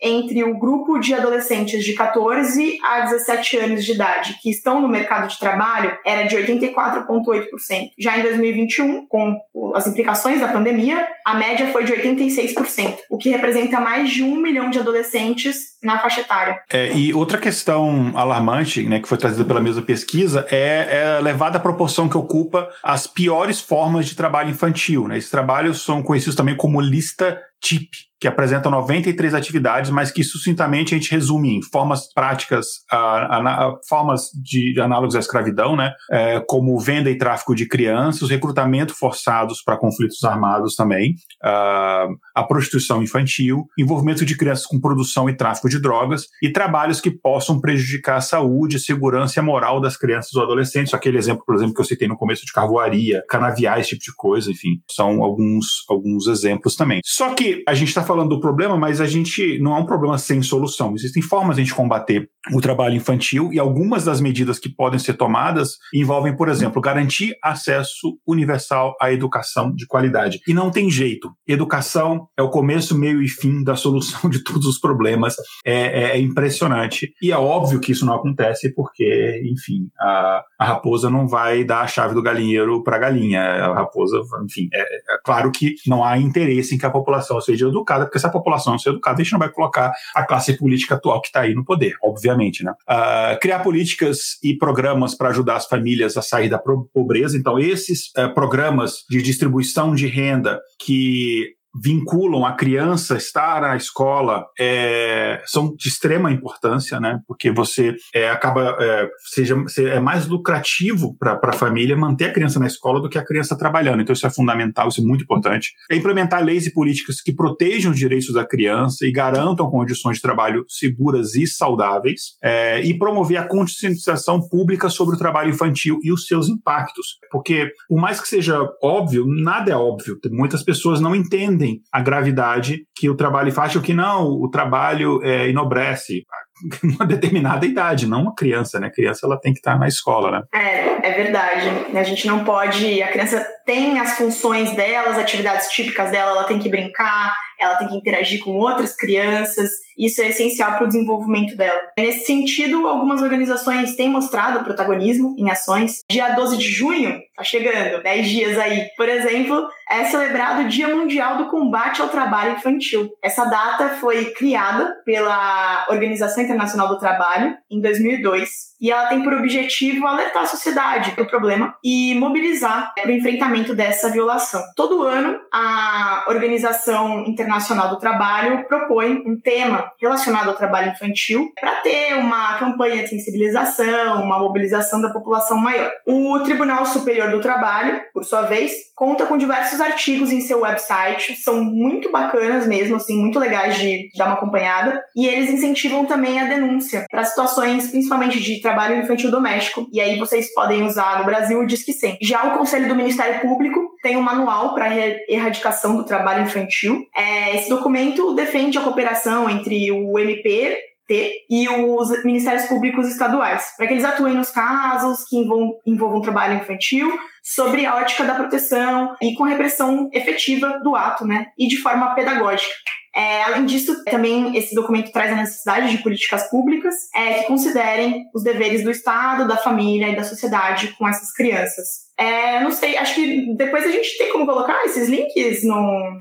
entre o grupo de adolescentes de 14 a 17 anos de idade que estão no mercado de trabalho era de 84,8%. Já em 2021, com as implicações da pandemia, a média foi de 86%, o que representa mais de um milhão de adolescentes na faixa etária. É, e outra questão alarmante, né, que foi trazida pela mesma pesquisa, é, é levada à proporção que ocupa as piores formas de trabalho infantil. Né? Esses trabalhos são conhecidos também como lista TIP, que apresenta 93 atividades, mas que sucintamente a gente resume em formas práticas, uh, formas de, análogos à escravidão, né, é, como venda e tráfico de crianças, recrutamento forçados para conflitos armados também, uh, a prostituição infantil, envolvimento de crianças com produção e tráfico de drogas e trabalhos que possam prejudicar a saúde, segurança e a moral das crianças ou adolescentes. Aquele exemplo, por exemplo, que eu citei no começo de carvoaria, canaviais, esse tipo de coisa, enfim, são alguns, alguns exemplos também. Só que a gente está falando do problema, mas a gente não um problema sem solução. Existem formas de a gente combater o trabalho infantil e algumas das medidas que podem ser tomadas envolvem, por exemplo, garantir acesso universal à educação de qualidade. E não tem jeito. Educação é o começo, meio e fim da solução de todos os problemas. É, é, é impressionante. E é óbvio que isso não acontece porque, enfim, a, a raposa não vai dar a chave do galinheiro para a galinha. A raposa, enfim, é, é claro que não há interesse em que a população seja educada, porque se a população não ser educada, a gente não vai colocar a classe política atual que está aí no poder, obviamente. Né? Uh, criar políticas e programas para ajudar as famílias a sair da pobreza. Então, esses uh, programas de distribuição de renda que vinculam a criança estar na escola é, são de extrema importância, né? Porque você é, acaba é, seja é mais lucrativo para a família manter a criança na escola do que a criança trabalhando. Então isso é fundamental, isso é muito importante. É implementar leis e políticas que protejam os direitos da criança e garantam condições de trabalho seguras e saudáveis é, e promover a conscientização pública sobre o trabalho infantil e os seus impactos. Porque por mais que seja óbvio, nada é óbvio. Muitas pessoas não entendem entendem a gravidade que o trabalho faz, ou que não, o trabalho é, enobrece *laughs* uma determinada idade, não uma criança, né? A criança ela tem que estar na escola, né? É, é verdade. A gente não pode. A criança tem as funções dela, as atividades típicas dela, ela tem que brincar, ela tem que interagir com outras crianças. Isso é essencial para o desenvolvimento dela. Nesse sentido, algumas organizações têm mostrado protagonismo em ações. Dia 12 de junho, tá chegando, 10 dias aí. Por exemplo, é celebrado o Dia Mundial do Combate ao Trabalho Infantil. Essa data foi criada pela Organização Internacional do Trabalho em 2002 e ela tem por objetivo alertar a sociedade para o problema e mobilizar para o enfrentamento dessa violação. Todo ano, a Organização Internacional do Trabalho propõe um tema relacionado ao trabalho infantil para ter uma campanha de sensibilização, uma mobilização da população maior. O Tribunal Superior do Trabalho, por sua vez, conta com diversos artigos em seu website, são muito bacanas mesmo, assim, muito legais de, dar uma acompanhada, e eles incentivam também a denúncia para situações principalmente de trabalho infantil doméstico, e aí vocês podem usar no Brasil o Disque 100. Já o Conselho do Ministério Público tem um manual para erradicação do trabalho infantil. É, esse documento defende a cooperação entre o MP e os ministérios públicos estaduais, para que eles atuem nos casos que envolvam, envolvam trabalho infantil, sobre a ótica da proteção e com repressão efetiva do ato, né, e de forma pedagógica. É, além disso, também esse documento traz a necessidade de políticas públicas é, que considerem os deveres do Estado, da família e da sociedade com essas crianças. É, não sei, acho que depois a gente tem como colocar esses links no,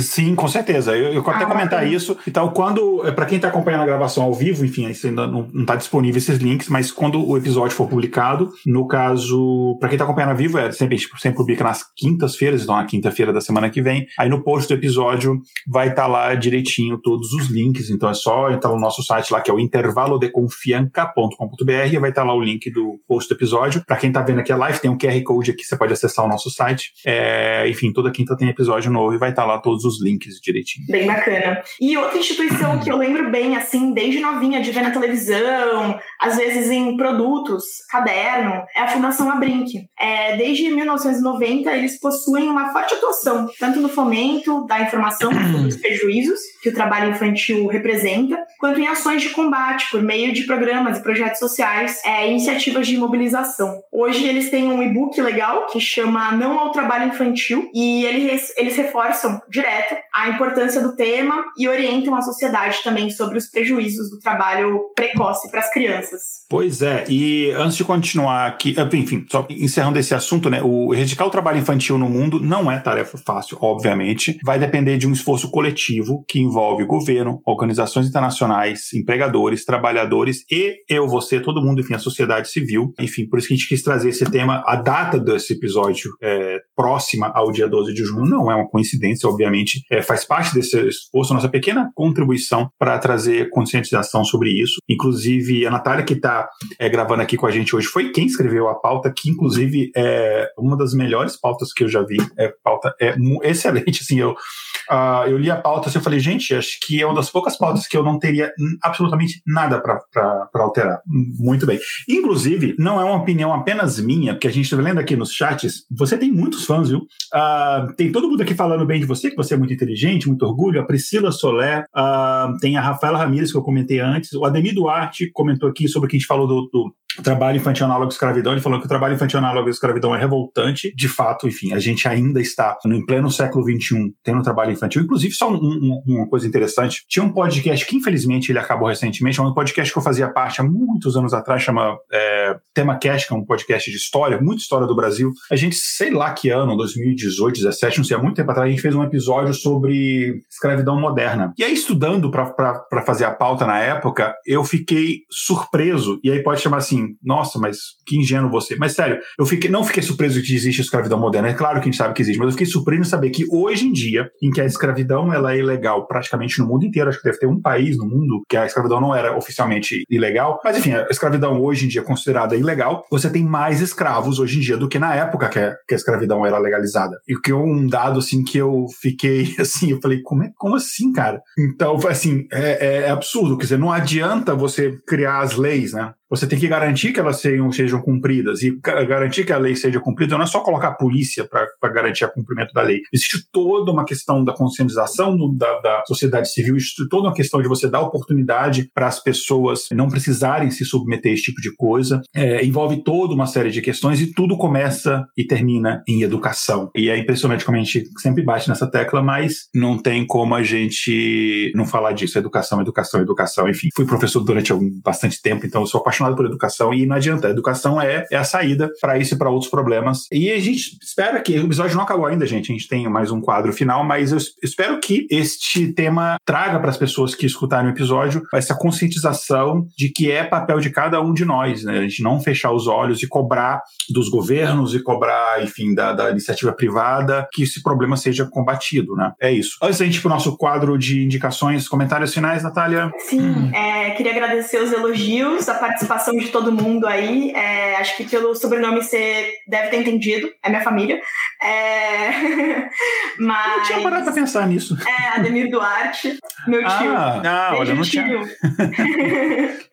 sim, com certeza. Eu, eu até ah, comentar isso. Então, quando, é, para quem está acompanhando a gravação ao vivo, enfim, ainda não está disponível esses links, mas quando o episódio for publicado, no caso, para quem está acompanhando ao vivo, é sempre, sempre publica nas quintas-feiras, então na quinta-feira da semana que vem. Aí no post do episódio vai estar tá lá direitinho todos os links. Então é só entrar no nosso site lá, que é o intervalodeconfianca.com.br, e vai estar tá lá o link do post do episódio. Para quem está vendo aqui a live, tem um QR Code aqui, você pode acessar o nosso site. É, enfim, toda quinta tem episódio novo e vai estar tá lá todo todos os links direitinho. Bem bacana. E outra instituição que eu lembro bem, assim, desde novinha, de ver na televisão, às vezes em produtos, caderno, é a Fundação Abrinq. É, desde 1990, eles possuem uma forte atuação, tanto no fomento da informação sobre os prejuízos que o trabalho infantil representa, quanto em ações de combate por meio de programas e projetos sociais, é, iniciativas de mobilização. Hoje eles têm um e-book legal que chama Não ao Trabalho Infantil e eles, eles reforçam direto a importância do tema e orientam a sociedade também sobre os prejuízos do trabalho precoce para as crianças. Pois é, e antes de continuar aqui, enfim, só encerrando esse assunto, né, o erradicar o trabalho infantil no mundo não é tarefa fácil, obviamente, vai depender de um esforço coletivo que envolve governo, organizações internacionais, empregadores, trabalhadores e eu, você, todo mundo, enfim, a sociedade civil. Enfim, por isso que a gente quis trazer esse tema. A data desse episódio é próxima ao dia 12 de junho, não é uma coincidência, obviamente, é, faz parte desse esforço, nossa pequena contribuição para trazer conscientização sobre isso. Inclusive, a Natália, que está é, gravando aqui com a gente hoje, foi quem escreveu a pauta, que inclusive é uma das melhores pautas que eu já vi. É pauta é excelente, assim, eu, uh, eu li a pauta assim, eu falei, gente, acho que é uma das poucas pautas que eu não teria absolutamente nada para alterar. Muito bem. Inclusive, não é uma opinião apenas minha, porque a gente está lendo aqui nos chats, você tem muitos fãs, viu? Uh, tem todo mundo aqui falando bem de você, que você é muito inteligente, muito orgulho. A Priscila Soler, uh, tem a Rafaela Ramírez, que eu comentei antes. O Ademir Duarte comentou aqui sobre o que a gente falou do, do trabalho infantil análogo à escravidão, ele falou que o trabalho infantil análogo à escravidão é revoltante. De fato, enfim, a gente ainda está no pleno século XXI tendo trabalho infantil. Inclusive, só um, um, uma coisa interessante, tinha um podcast que infelizmente ele acabou recentemente, é um podcast que eu fazia parte há muitos anos atrás, chama é, Tema que é um podcast de história, muita história do Brasil. A gente, sei lá que ano, 2018, 17, não sei, há muito tempo atrás, a gente fez um episódio sobre escravidão moderna. E aí, estudando para fazer a pauta na época, eu fiquei surpreso, e aí pode chamar assim, assim, nossa, mas que ingênuo você. Mas sério, eu fiquei, não fiquei surpreso que existe escravidão moderna. É claro que a gente sabe que existe, mas eu fiquei surpreso em saber que hoje em dia, em que a escravidão ela é ilegal praticamente no mundo inteiro, acho que deve ter um país no mundo que a escravidão não era oficialmente ilegal, mas enfim, a escravidão hoje em dia é considerada ilegal, você tem mais escravos hoje em dia do que na época que a, que a escravidão era legalizada. E que é um dado assim que eu fiquei *laughs* assim, eu falei, como, é, como assim, cara? Então, assim, é, é absurdo, quer dizer, não adianta você criar as leis, né? Você tem que garantir que elas sejam, sejam cumpridas. E garantir que a lei seja cumprida não é só colocar a polícia para garantir o cumprimento da lei. Existe toda uma questão da conscientização do, da, da, sociedade civil, existe toda uma questão de você dar oportunidade para as pessoas não precisarem se submeter a esse tipo de coisa. É, envolve toda uma série de questões e tudo começa e termina em educação. E é impressionante como a gente sempre bate nessa tecla, mas não tem como a gente não falar disso. Educação, educação, educação. Enfim, fui professor durante algum, bastante tempo, então eu sou apaixonado por educação e não adianta. Educação é, é a saída para isso e para outros problemas. E a gente espera que o episódio não acabou ainda, gente. A gente tem mais um quadro final, mas eu espero que este tema traga para as pessoas que escutarem o episódio essa conscientização de que é papel de cada um de nós, né? A gente não fechar os olhos e cobrar dos governos e cobrar, enfim, da, da iniciativa privada que esse problema seja combatido, né? É isso. Antes da gente ir para o nosso quadro de indicações, comentários finais, Natália? Sim, hum. é, queria agradecer os elogios, a participação de todo mundo aí. É, acho que pelo sobrenome você deve ter entendido, é minha família. É... *laughs* Mas... Não tinha parado pra pensar nisso. É, Ademir Duarte, meu tio. Ah, não, olha, não *laughs*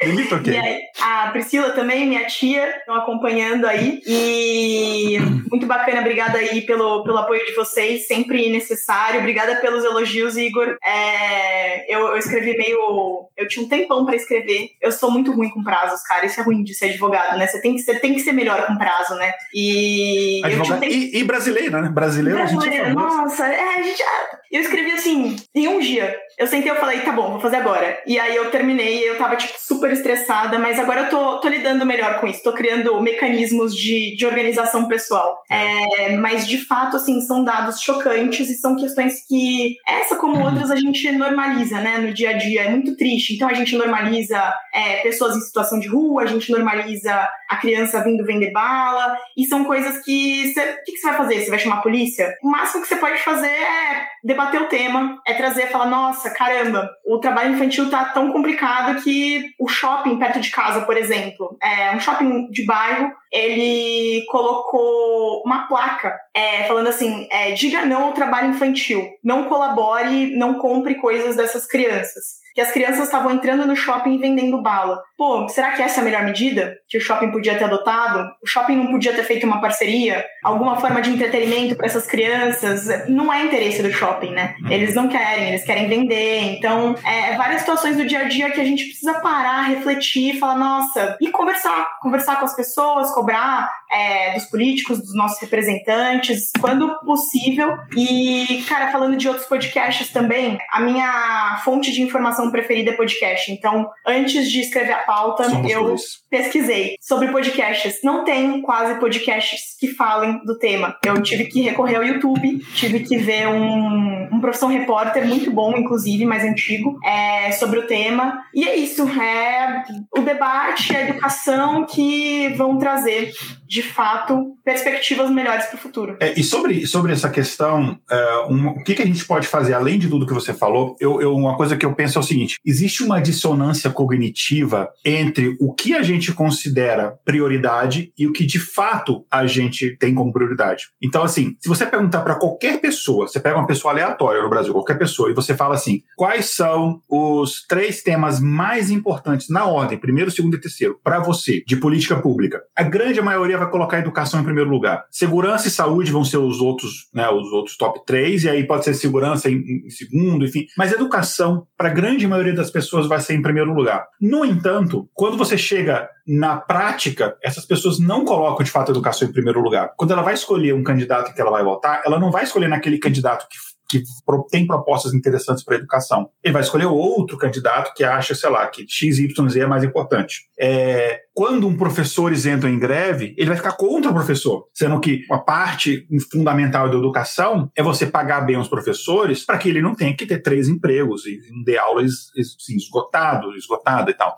aí, a Priscila também, minha tia, estão acompanhando aí. E muito bacana, obrigada aí pelo, pelo apoio de vocês, sempre necessário. Obrigada pelos elogios, Igor. É, eu, eu escrevi meio. Eu tinha um tempão para escrever. Eu sou muito ruim com prazos, cara. Isso é ruim de ser advogado, né? Você tem que, você tem que ser melhor com prazo, né? E. Advogado, um e, e brasileira, né? Brasileiro, brasileira, a gente é Nossa, é, a gente. Eu escrevi assim, em um dia. Eu sentei e falei, tá bom, vou fazer agora. E aí eu terminei, eu tava, tipo, super estressada, mas agora eu tô, tô lidando melhor com isso. Tô criando mecanismos de, de organização pessoal. É, mas, de fato, assim, são dados chocantes e são questões que, essa como uhum. outras, a gente normaliza, né, no dia a dia. É muito triste. Então, a gente normaliza é, pessoas em situação de rua, a gente normaliza a criança vindo vender bala, e são coisas que. Cê, o que, que você vai fazer? Você vai chamar a polícia? O máximo que você pode fazer é debater o tema, é trazer, falar, nossa, caramba, o trabalho infantil tá tão complicado que o shopping perto de casa, por exemplo, é um shopping de bairro, ele colocou uma placa é, falando assim: é, diga não ao trabalho infantil, não colabore, não compre coisas dessas crianças que as crianças estavam entrando no shopping e vendendo bala. Pô, será que essa é a melhor medida que o shopping podia ter adotado? O shopping não podia ter feito uma parceria? Alguma forma de entretenimento para essas crianças? Não é interesse do shopping, né? Uhum. Eles não querem, eles querem vender. Então, é, é várias situações do dia a dia que a gente precisa parar, refletir, falar, nossa, e conversar. Conversar com as pessoas, cobrar é, dos políticos, dos nossos representantes, quando possível. E, cara, falando de outros podcasts também, a minha fonte de informação preferida é podcast. Então, antes de escrever a pauta, Somos eu dois. pesquisei sobre podcasts. Não tem quase podcasts que falem do tema. Eu tive que recorrer ao YouTube, tive que ver um, um Profissão Repórter muito bom, inclusive, mais antigo, é, sobre o tema. E é isso, é o debate, a educação que vão trazer de fato, perspectivas melhores para o futuro. É, e sobre, sobre essa questão, uh, um, o que, que a gente pode fazer, além de tudo que você falou, eu, eu, uma coisa que eu penso é o seguinte: existe uma dissonância cognitiva entre o que a gente considera prioridade e o que de fato a gente tem como prioridade. Então, assim, se você perguntar para qualquer pessoa, você pega uma pessoa aleatória no Brasil, qualquer pessoa, e você fala assim: quais são os três temas mais importantes na ordem, primeiro, segundo e terceiro, para você, de política pública? A grande maioria vai colocar a educação em primeiro lugar. Segurança e saúde vão ser os outros, né, os outros top três, e aí pode ser segurança em, em segundo, enfim. Mas educação, para a grande maioria das pessoas, vai ser em primeiro lugar. No entanto, quando você chega na prática, essas pessoas não colocam de fato a educação em primeiro lugar. Quando ela vai escolher um candidato que ela vai votar, ela não vai escolher naquele candidato que que tem propostas interessantes para a educação. Ele vai escolher outro candidato que acha, sei lá, que X, Y, Z é mais importante. É, quando um professor entra em greve, ele vai ficar contra o professor, sendo que a parte fundamental da educação é você pagar bem os professores para que ele não tenha que ter três empregos e não dê aulas assim, esgotado, esgotado e tal.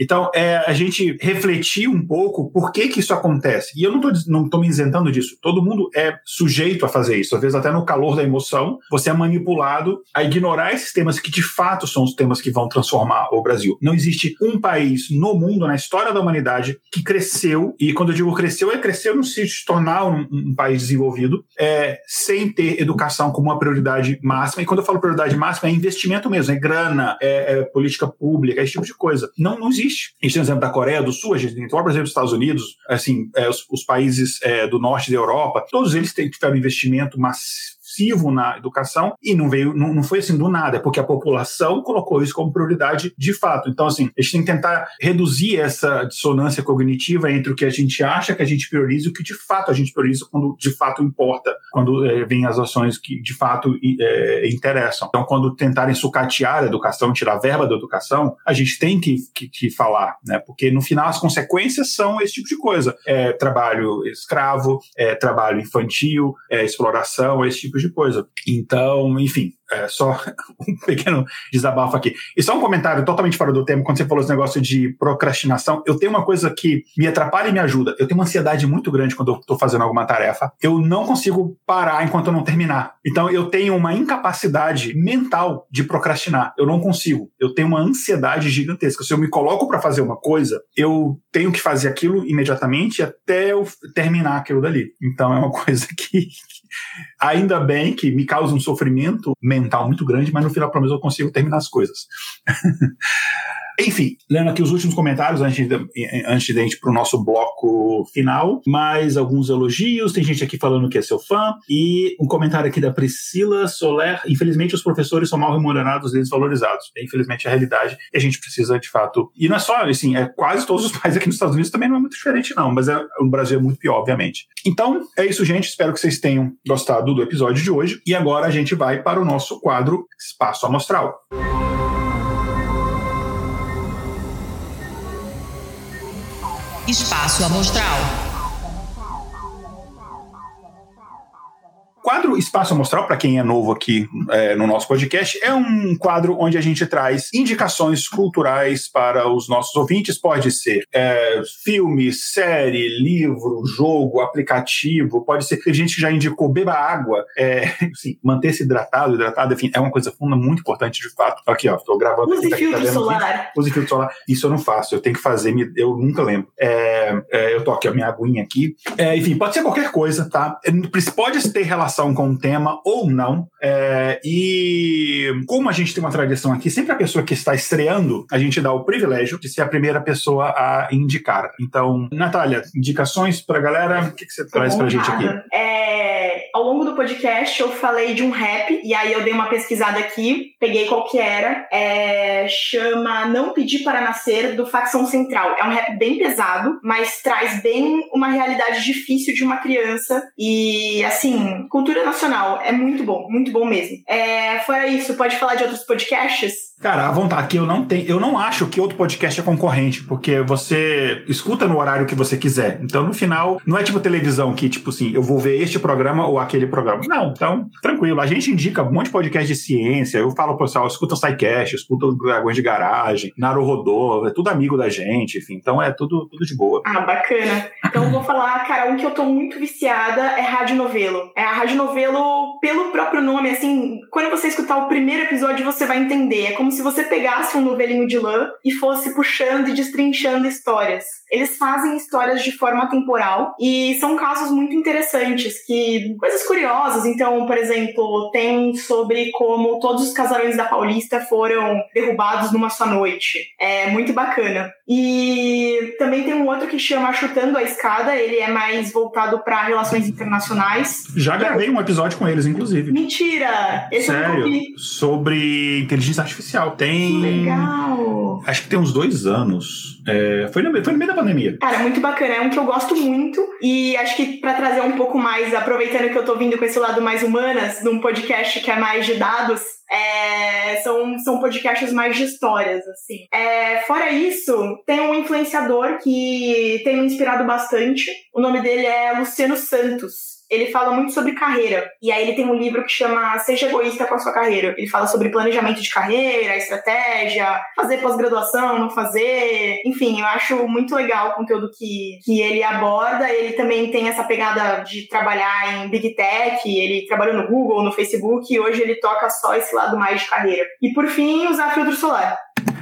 Então, é a gente refletir um pouco por que, que isso acontece. E eu não estou não tô me isentando disso. Todo mundo é sujeito a fazer isso. Às vezes, até no calor da emoção, você é manipulado a ignorar esses temas que de fato são os temas que vão transformar o Brasil. Não existe um país no mundo, na história da humanidade, que cresceu, e quando eu digo cresceu, é cresceu no se tornar um, um país desenvolvido, é, sem ter educação como uma prioridade máxima. E quando eu falo prioridade máxima, é investimento mesmo, é grana, é, é política pública, esse tipo de coisa. Não, não existe. A gente tem o exemplo da Coreia do Sul, a gente tem o exemplo dos Estados Unidos, assim, é, os, os, países é, do norte da Europa, todos eles tiveram investimento massivo massivo na educação e não veio, não, não foi assim do nada, é porque a população colocou isso como prioridade de fato. Então, assim, a gente tem que tentar reduzir essa dissonância cognitiva entre o que a gente acha que a gente prioriza e o que de fato a gente prioriza quando de fato importa, quando é, vem as ações que de fato é, interessam. Então, quando tentarem sucatear a educação, tirar verba da educação, a gente tem que, que, que falar, né? Porque no final as consequências são esse tipo de coisa: é, trabalho escravo, é, trabalho infantil, é, exploração, esse tipo de coisa. Então, enfim, é só *laughs* um pequeno desabafo aqui. E só um comentário totalmente fora do tema, quando você falou esse negócio de procrastinação, eu tenho uma coisa que me atrapalha e me ajuda. Eu tenho uma ansiedade muito grande quando eu estou fazendo alguma tarefa. Eu não consigo parar enquanto eu não terminar. Então eu tenho uma incapacidade mental de procrastinar. Eu não consigo. Eu tenho uma ansiedade gigantesca. Se eu me coloco para fazer uma coisa, eu tenho que fazer aquilo imediatamente até eu terminar aquilo dali. Então é uma *laughs* coisa que ainda bem que me causa um sofrimento mental muito grande, mas no final, pelo menos, eu consigo terminar as coisas. *laughs* Enfim, lendo aqui os últimos comentários antes de, antes de a para o nosso bloco final, mais alguns elogios. Tem gente aqui falando que é seu fã. E um comentário aqui da Priscila Soler. Infelizmente, os professores são mal remunerados e desvalorizados. É, infelizmente, a realidade. E a gente precisa, de fato. E não é só, assim, é quase todos os países aqui nos Estados Unidos também não é muito diferente, não. Mas é, o Brasil é muito pior, obviamente. Então, é isso, gente. Espero que vocês tenham gostado do episódio de hoje. E agora a gente vai para o nosso quadro Espaço Amostral. Espaço Amostral. Quadro Espaço Amostral, para quem é novo aqui é, no nosso podcast, é um quadro onde a gente traz indicações culturais para os nossos ouvintes. Pode ser é, filme, série, livro, jogo, aplicativo, pode ser. Tem gente que já indicou beba água, é, *laughs* assim, manter-se hidratado, hidratado, enfim, é uma coisa funda muito importante de fato. Aqui, ó, estou gravando. Use filtro tá solar. Use filtro solar. Isso eu não faço, eu tenho que fazer, eu nunca lembro. É, é, eu tô aqui, a minha aguinha aqui. É, enfim, pode ser qualquer coisa, tá? Pode ter relação com o tema ou não. É, e como a gente tem uma tradição aqui, sempre a pessoa que está estreando, a gente dá o privilégio de ser a primeira pessoa a indicar. Então, Natália, indicações para a galera? O que, que você traz para a gente aqui? É, ao longo do podcast, eu falei de um rap, e aí eu dei uma pesquisada aqui, peguei qual que era. É, chama Não Pedir para Nascer, do Facção Central. É um rap bem pesado, mas traz bem uma realidade difícil de uma criança. E, assim, cultura nacional. É muito bom, muito bom mesmo. É, fora isso, pode falar de outros podcasts? Cara, à vontade, aqui eu não tenho, eu não acho que outro podcast é concorrente, porque você escuta no horário que você quiser. Então, no final, não é tipo televisão que, tipo assim, eu vou ver este programa ou aquele programa. Não, então, tranquilo. A gente indica um monte de podcast de ciência. Eu falo pro pessoal, escuta o SciCast, escuta o Dragões de Garagem, Naru Rodô, é tudo amigo da gente, enfim. Então é tudo, tudo de boa. Ah, bacana. Então eu vou falar, cara, um que eu tô muito viciada é Rádio Novelo. É a Rádio Novelo, pelo próprio nome, assim, quando você escutar o primeiro episódio, você vai entender. É como como se você pegasse um novelinho de lã e fosse puxando e destrinchando histórias. Eles fazem histórias de forma temporal e são casos muito interessantes, que coisas curiosas. Então, por exemplo, tem sobre como todos os casarões da Paulista foram derrubados numa só noite. É muito bacana. E também tem um outro que chama Chutando a Escada, ele é mais voltado para relações internacionais. Já gravei um episódio com eles, inclusive. Mentira! Esse Sério? Sobre inteligência artificial. Tem. Que legal! Acho que tem uns dois anos. É... Foi, no... Foi no meio da pandemia. Cara, muito bacana. É um que eu gosto muito. E acho que para trazer um pouco mais, aproveitando que eu tô vindo com esse lado mais humanas, num podcast que é mais de dados, é, são, são podcasts mais de histórias, assim. É, fora isso, tem um influenciador que tem me inspirado bastante. O nome dele é Luciano Santos ele fala muito sobre carreira. E aí ele tem um livro que chama Seja Egoísta com a Sua Carreira. Ele fala sobre planejamento de carreira, estratégia, fazer pós-graduação, não fazer. Enfim, eu acho muito legal o conteúdo que, que ele aborda. Ele também tem essa pegada de trabalhar em Big Tech, ele trabalhou no Google, no Facebook, e hoje ele toca só esse lado mais de carreira. E por fim, usar filtro solar.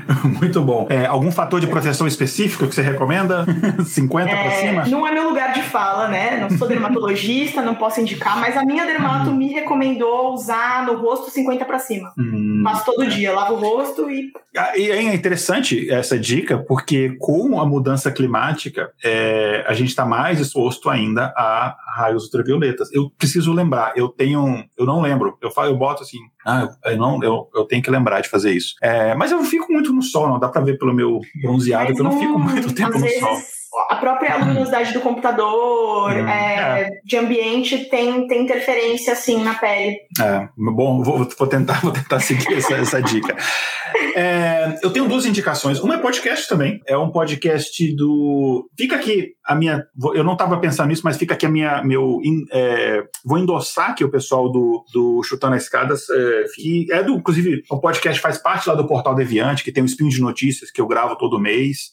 *laughs* Muito bom. É, algum fator de proteção específico que você recomenda? *laughs* 50 é, para cima? Não é meu lugar de fala, né? Não sou dermatologista, não posso indicar, mas a minha dermato me recomendou usar no rosto 50 para cima. Hum, Faço todo é. dia, lavo o rosto e. Ah, e é interessante essa dica, porque com a mudança climática, é, a gente está mais exposto ainda a raios ultravioletas. Eu preciso lembrar, eu tenho. Eu não lembro. Eu, falo, eu boto assim, ah, eu, não, eu, eu tenho que lembrar de fazer isso. É, mas eu fico muito no sol, não. Dá para ver pelo meu bronzeado, que eu não fico *laughs* muito tempo no vezes, sol a própria luminosidade do computador, hum, é, é. de ambiente, tem, tem interferência, assim, na pele. É, bom, vou, vou tentar, *laughs* vou tentar seguir essa, essa dica. É, eu tenho duas indicações. Uma é podcast também. É um podcast do. Fica aqui a minha. Eu não estava pensando nisso, mas fica aqui a minha. Meu, é, vou endossar aqui o pessoal do, do Chutando as Escadas, é, que é do. Inclusive, o podcast faz parte lá do Portal Deviante, que tem um spin de notícias que eu gravo todo mês.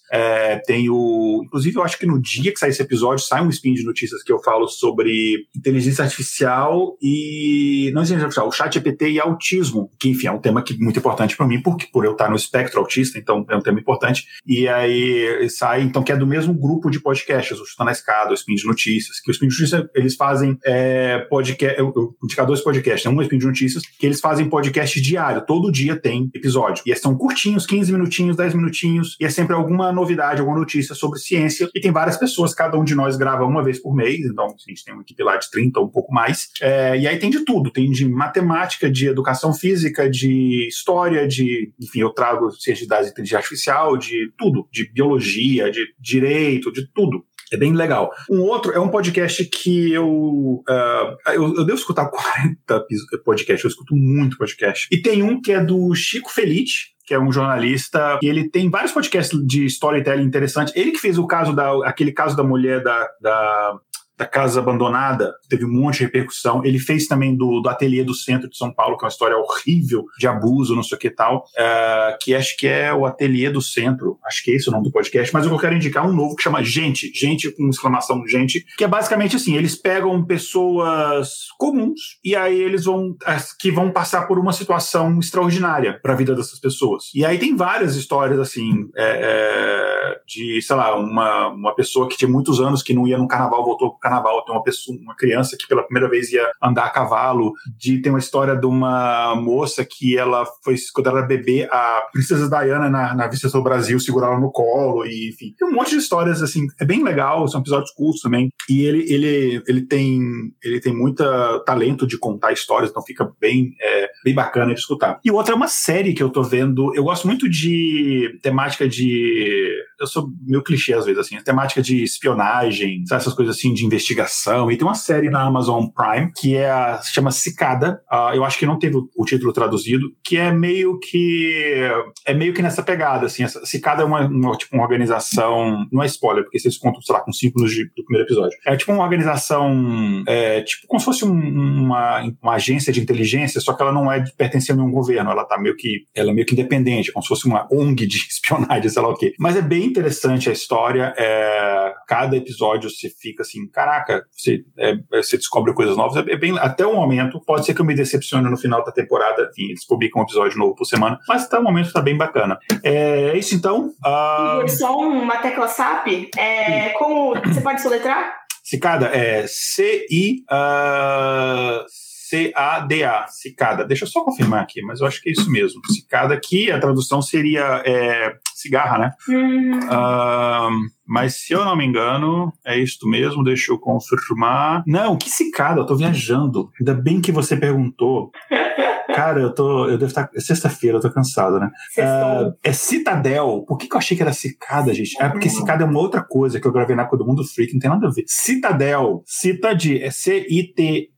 Tem o. Inclusive, eu acho que no dia que sair esse episódio, sai um spin de notícias que eu falo sobre inteligência artificial e. Não inteligência artificial, o chat EPT e autismo, que, enfim, é um tema que é muito importante para mim, porque por eu estar no espectro autista, então é um tema importante. E aí sai, então, que é do mesmo grupo de podcasts, o Chuta na Escada, o Spin de Notícias, que o Spin de Notícias, eles fazem é, podcast, eu indicar dois podcasts, né? um é Spin de Notícias, que eles fazem podcast diário, todo dia tem episódio. E são curtinhos, 15 minutinhos, 10 minutinhos, e é sempre alguma novidade, alguma notícia sobre ciência. E tem várias pessoas, cada um de nós grava uma vez por mês, então a gente tem uma equipe lá de 30 ou um pouco mais. É, e aí tem de tudo, tem de matemática, de educação física, de história, de, enfim, eu trago ciência de inteligência artificial, de tudo, de biologia, de direito, de tudo. É bem legal. Um outro é um podcast que eu, uh, eu, eu. devo escutar 40 podcasts, eu escuto muito podcast. E tem um que é do Chico Felite, que é um jornalista, e ele tem vários podcasts de storytelling interessantes. Ele que fez o caso da aquele caso da mulher da, da da Casa Abandonada, teve um monte de repercussão. Ele fez também do, do Ateliê do Centro de São Paulo, que é uma história horrível de abuso, não sei o que tal, uh, que acho que é o Ateliê do Centro, acho que é esse o nome do podcast, mas eu quero indicar um novo que chama Gente, Gente com exclamação Gente, que é basicamente assim, eles pegam pessoas comuns e aí eles vão, que vão passar por uma situação extraordinária para a vida dessas pessoas. E aí tem várias histórias assim, é, é, de, sei lá, uma, uma pessoa que tinha muitos anos que não ia no carnaval, voltou carnaval, tem uma pessoa, uma criança que pela primeira vez ia andar a cavalo, de tem uma história de uma moça que ela foi, quando ela era bebê, a princesa Diana na, na Vista do Brasil segurava ela no colo, e enfim, tem um monte de histórias assim, é bem legal, são episódios curtos também, e ele, ele, ele tem ele tem muito talento de contar histórias, então fica bem, é, bem bacana de escutar. E outra é uma série que eu tô vendo, eu gosto muito de temática de, eu sou meio clichê às vezes, assim, temática de espionagem, sabe, essas coisas assim, de investigação. E tem uma série na Amazon Prime que é se chama Cicada. Uh, eu acho que não teve o, título traduzido, que é meio que é meio que nessa pegada, assim. Essa, Cicada é uma, uma, tipo uma organização, não é spoiler, porque vocês contam, sei lá, com cinco minutos de, do primeiro episódio. É tipo uma organização, é, tipo como se fosse um, uma, uma agência de inteligência, só que ela não é pertencendo a um governo, ela tá meio que ela é meio que independente, como se fosse uma ONG de espionagem, sei lá o quê. Mas é bem interessante a história. É, cada episódio você fica assim, cara caraca, você, é, você descobre coisas novas. É bem, até o momento, pode ser que eu me decepcione no final da temporada, enfim, eles publicam um episódio novo por semana, mas até o momento tá bem bacana. É, é isso então. Uh... Só uma tecla SAP, é, como você pode soletrar? Cicada, é C-I. Uh... C-A-D-A, cicada. Deixa eu só confirmar aqui, mas eu acho que é isso mesmo. Cicada aqui, a tradução seria é, cigarra, né? Hum. Mas se eu não me engano, é isto mesmo, deixa eu confirmar. Não, que cicada, eu tô viajando. Ainda bem que você perguntou. *laughs* Cara, eu tô. Eu devo estar. É sexta-feira, eu tô cansado, né? Uh, é Citadel. Por que, que eu achei que era cicada, gente? É porque cicada é uma outra coisa que eu gravei na época do Mundo Freak, não tem nada a ver. Citadel. Citad é C-I-T-A-D-E-L.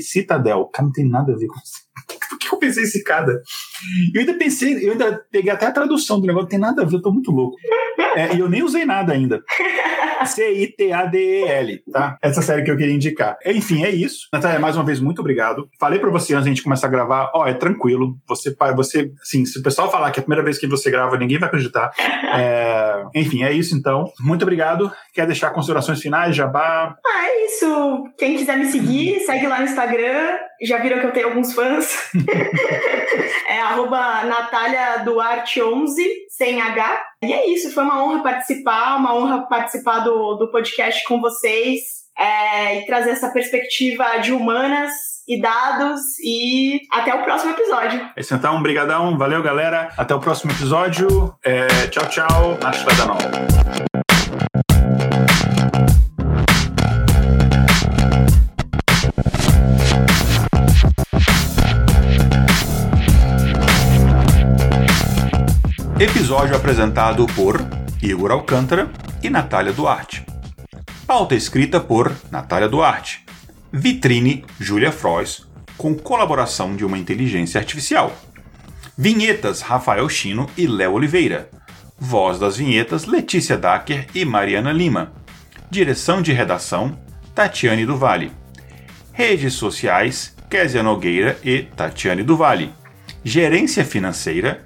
Citadel. Cara, não tem nada a ver com isso. Por que eu pensei em cicada? Eu ainda pensei, eu ainda peguei até a tradução do negócio, não tem nada a ver, eu tô muito louco. É, e eu nem usei nada ainda. C-I-T-A-D-E-L, tá? Essa série que eu queria indicar. Enfim, é isso. Natália, mais uma vez, muito obrigado. Falei pra você antes da gente começar a gravar, ó, é tranquilo. Você, você, assim, se o pessoal falar que é a primeira vez que você grava, ninguém vai acreditar. É, enfim, é isso então. Muito obrigado. Quer deixar considerações finais, Jabá? Ah, é isso. Quem quiser me seguir, segue lá no Instagram, já viram que eu tenho alguns fãs. *laughs* é arroba Natália Duarte 11, sem H. E é isso, foi uma honra participar, uma honra participar do, do podcast com vocês é, e trazer essa perspectiva de humanas e dados e até o próximo episódio. É isso então, brigadão, valeu galera, até o próximo episódio, é, tchau tchau, hasta luego. Episódio apresentado por Igor Alcântara e Natália Duarte. Pauta escrita por Natália Duarte. Vitrine Júlia Frois, com colaboração de uma inteligência artificial. Vinhetas Rafael Chino e Léo Oliveira. Voz das vinhetas Letícia Dacker e Mariana Lima. Direção de redação Tatiane Duvalle. Redes sociais Késia Nogueira e Tatiane Duvalle. Gerência financeira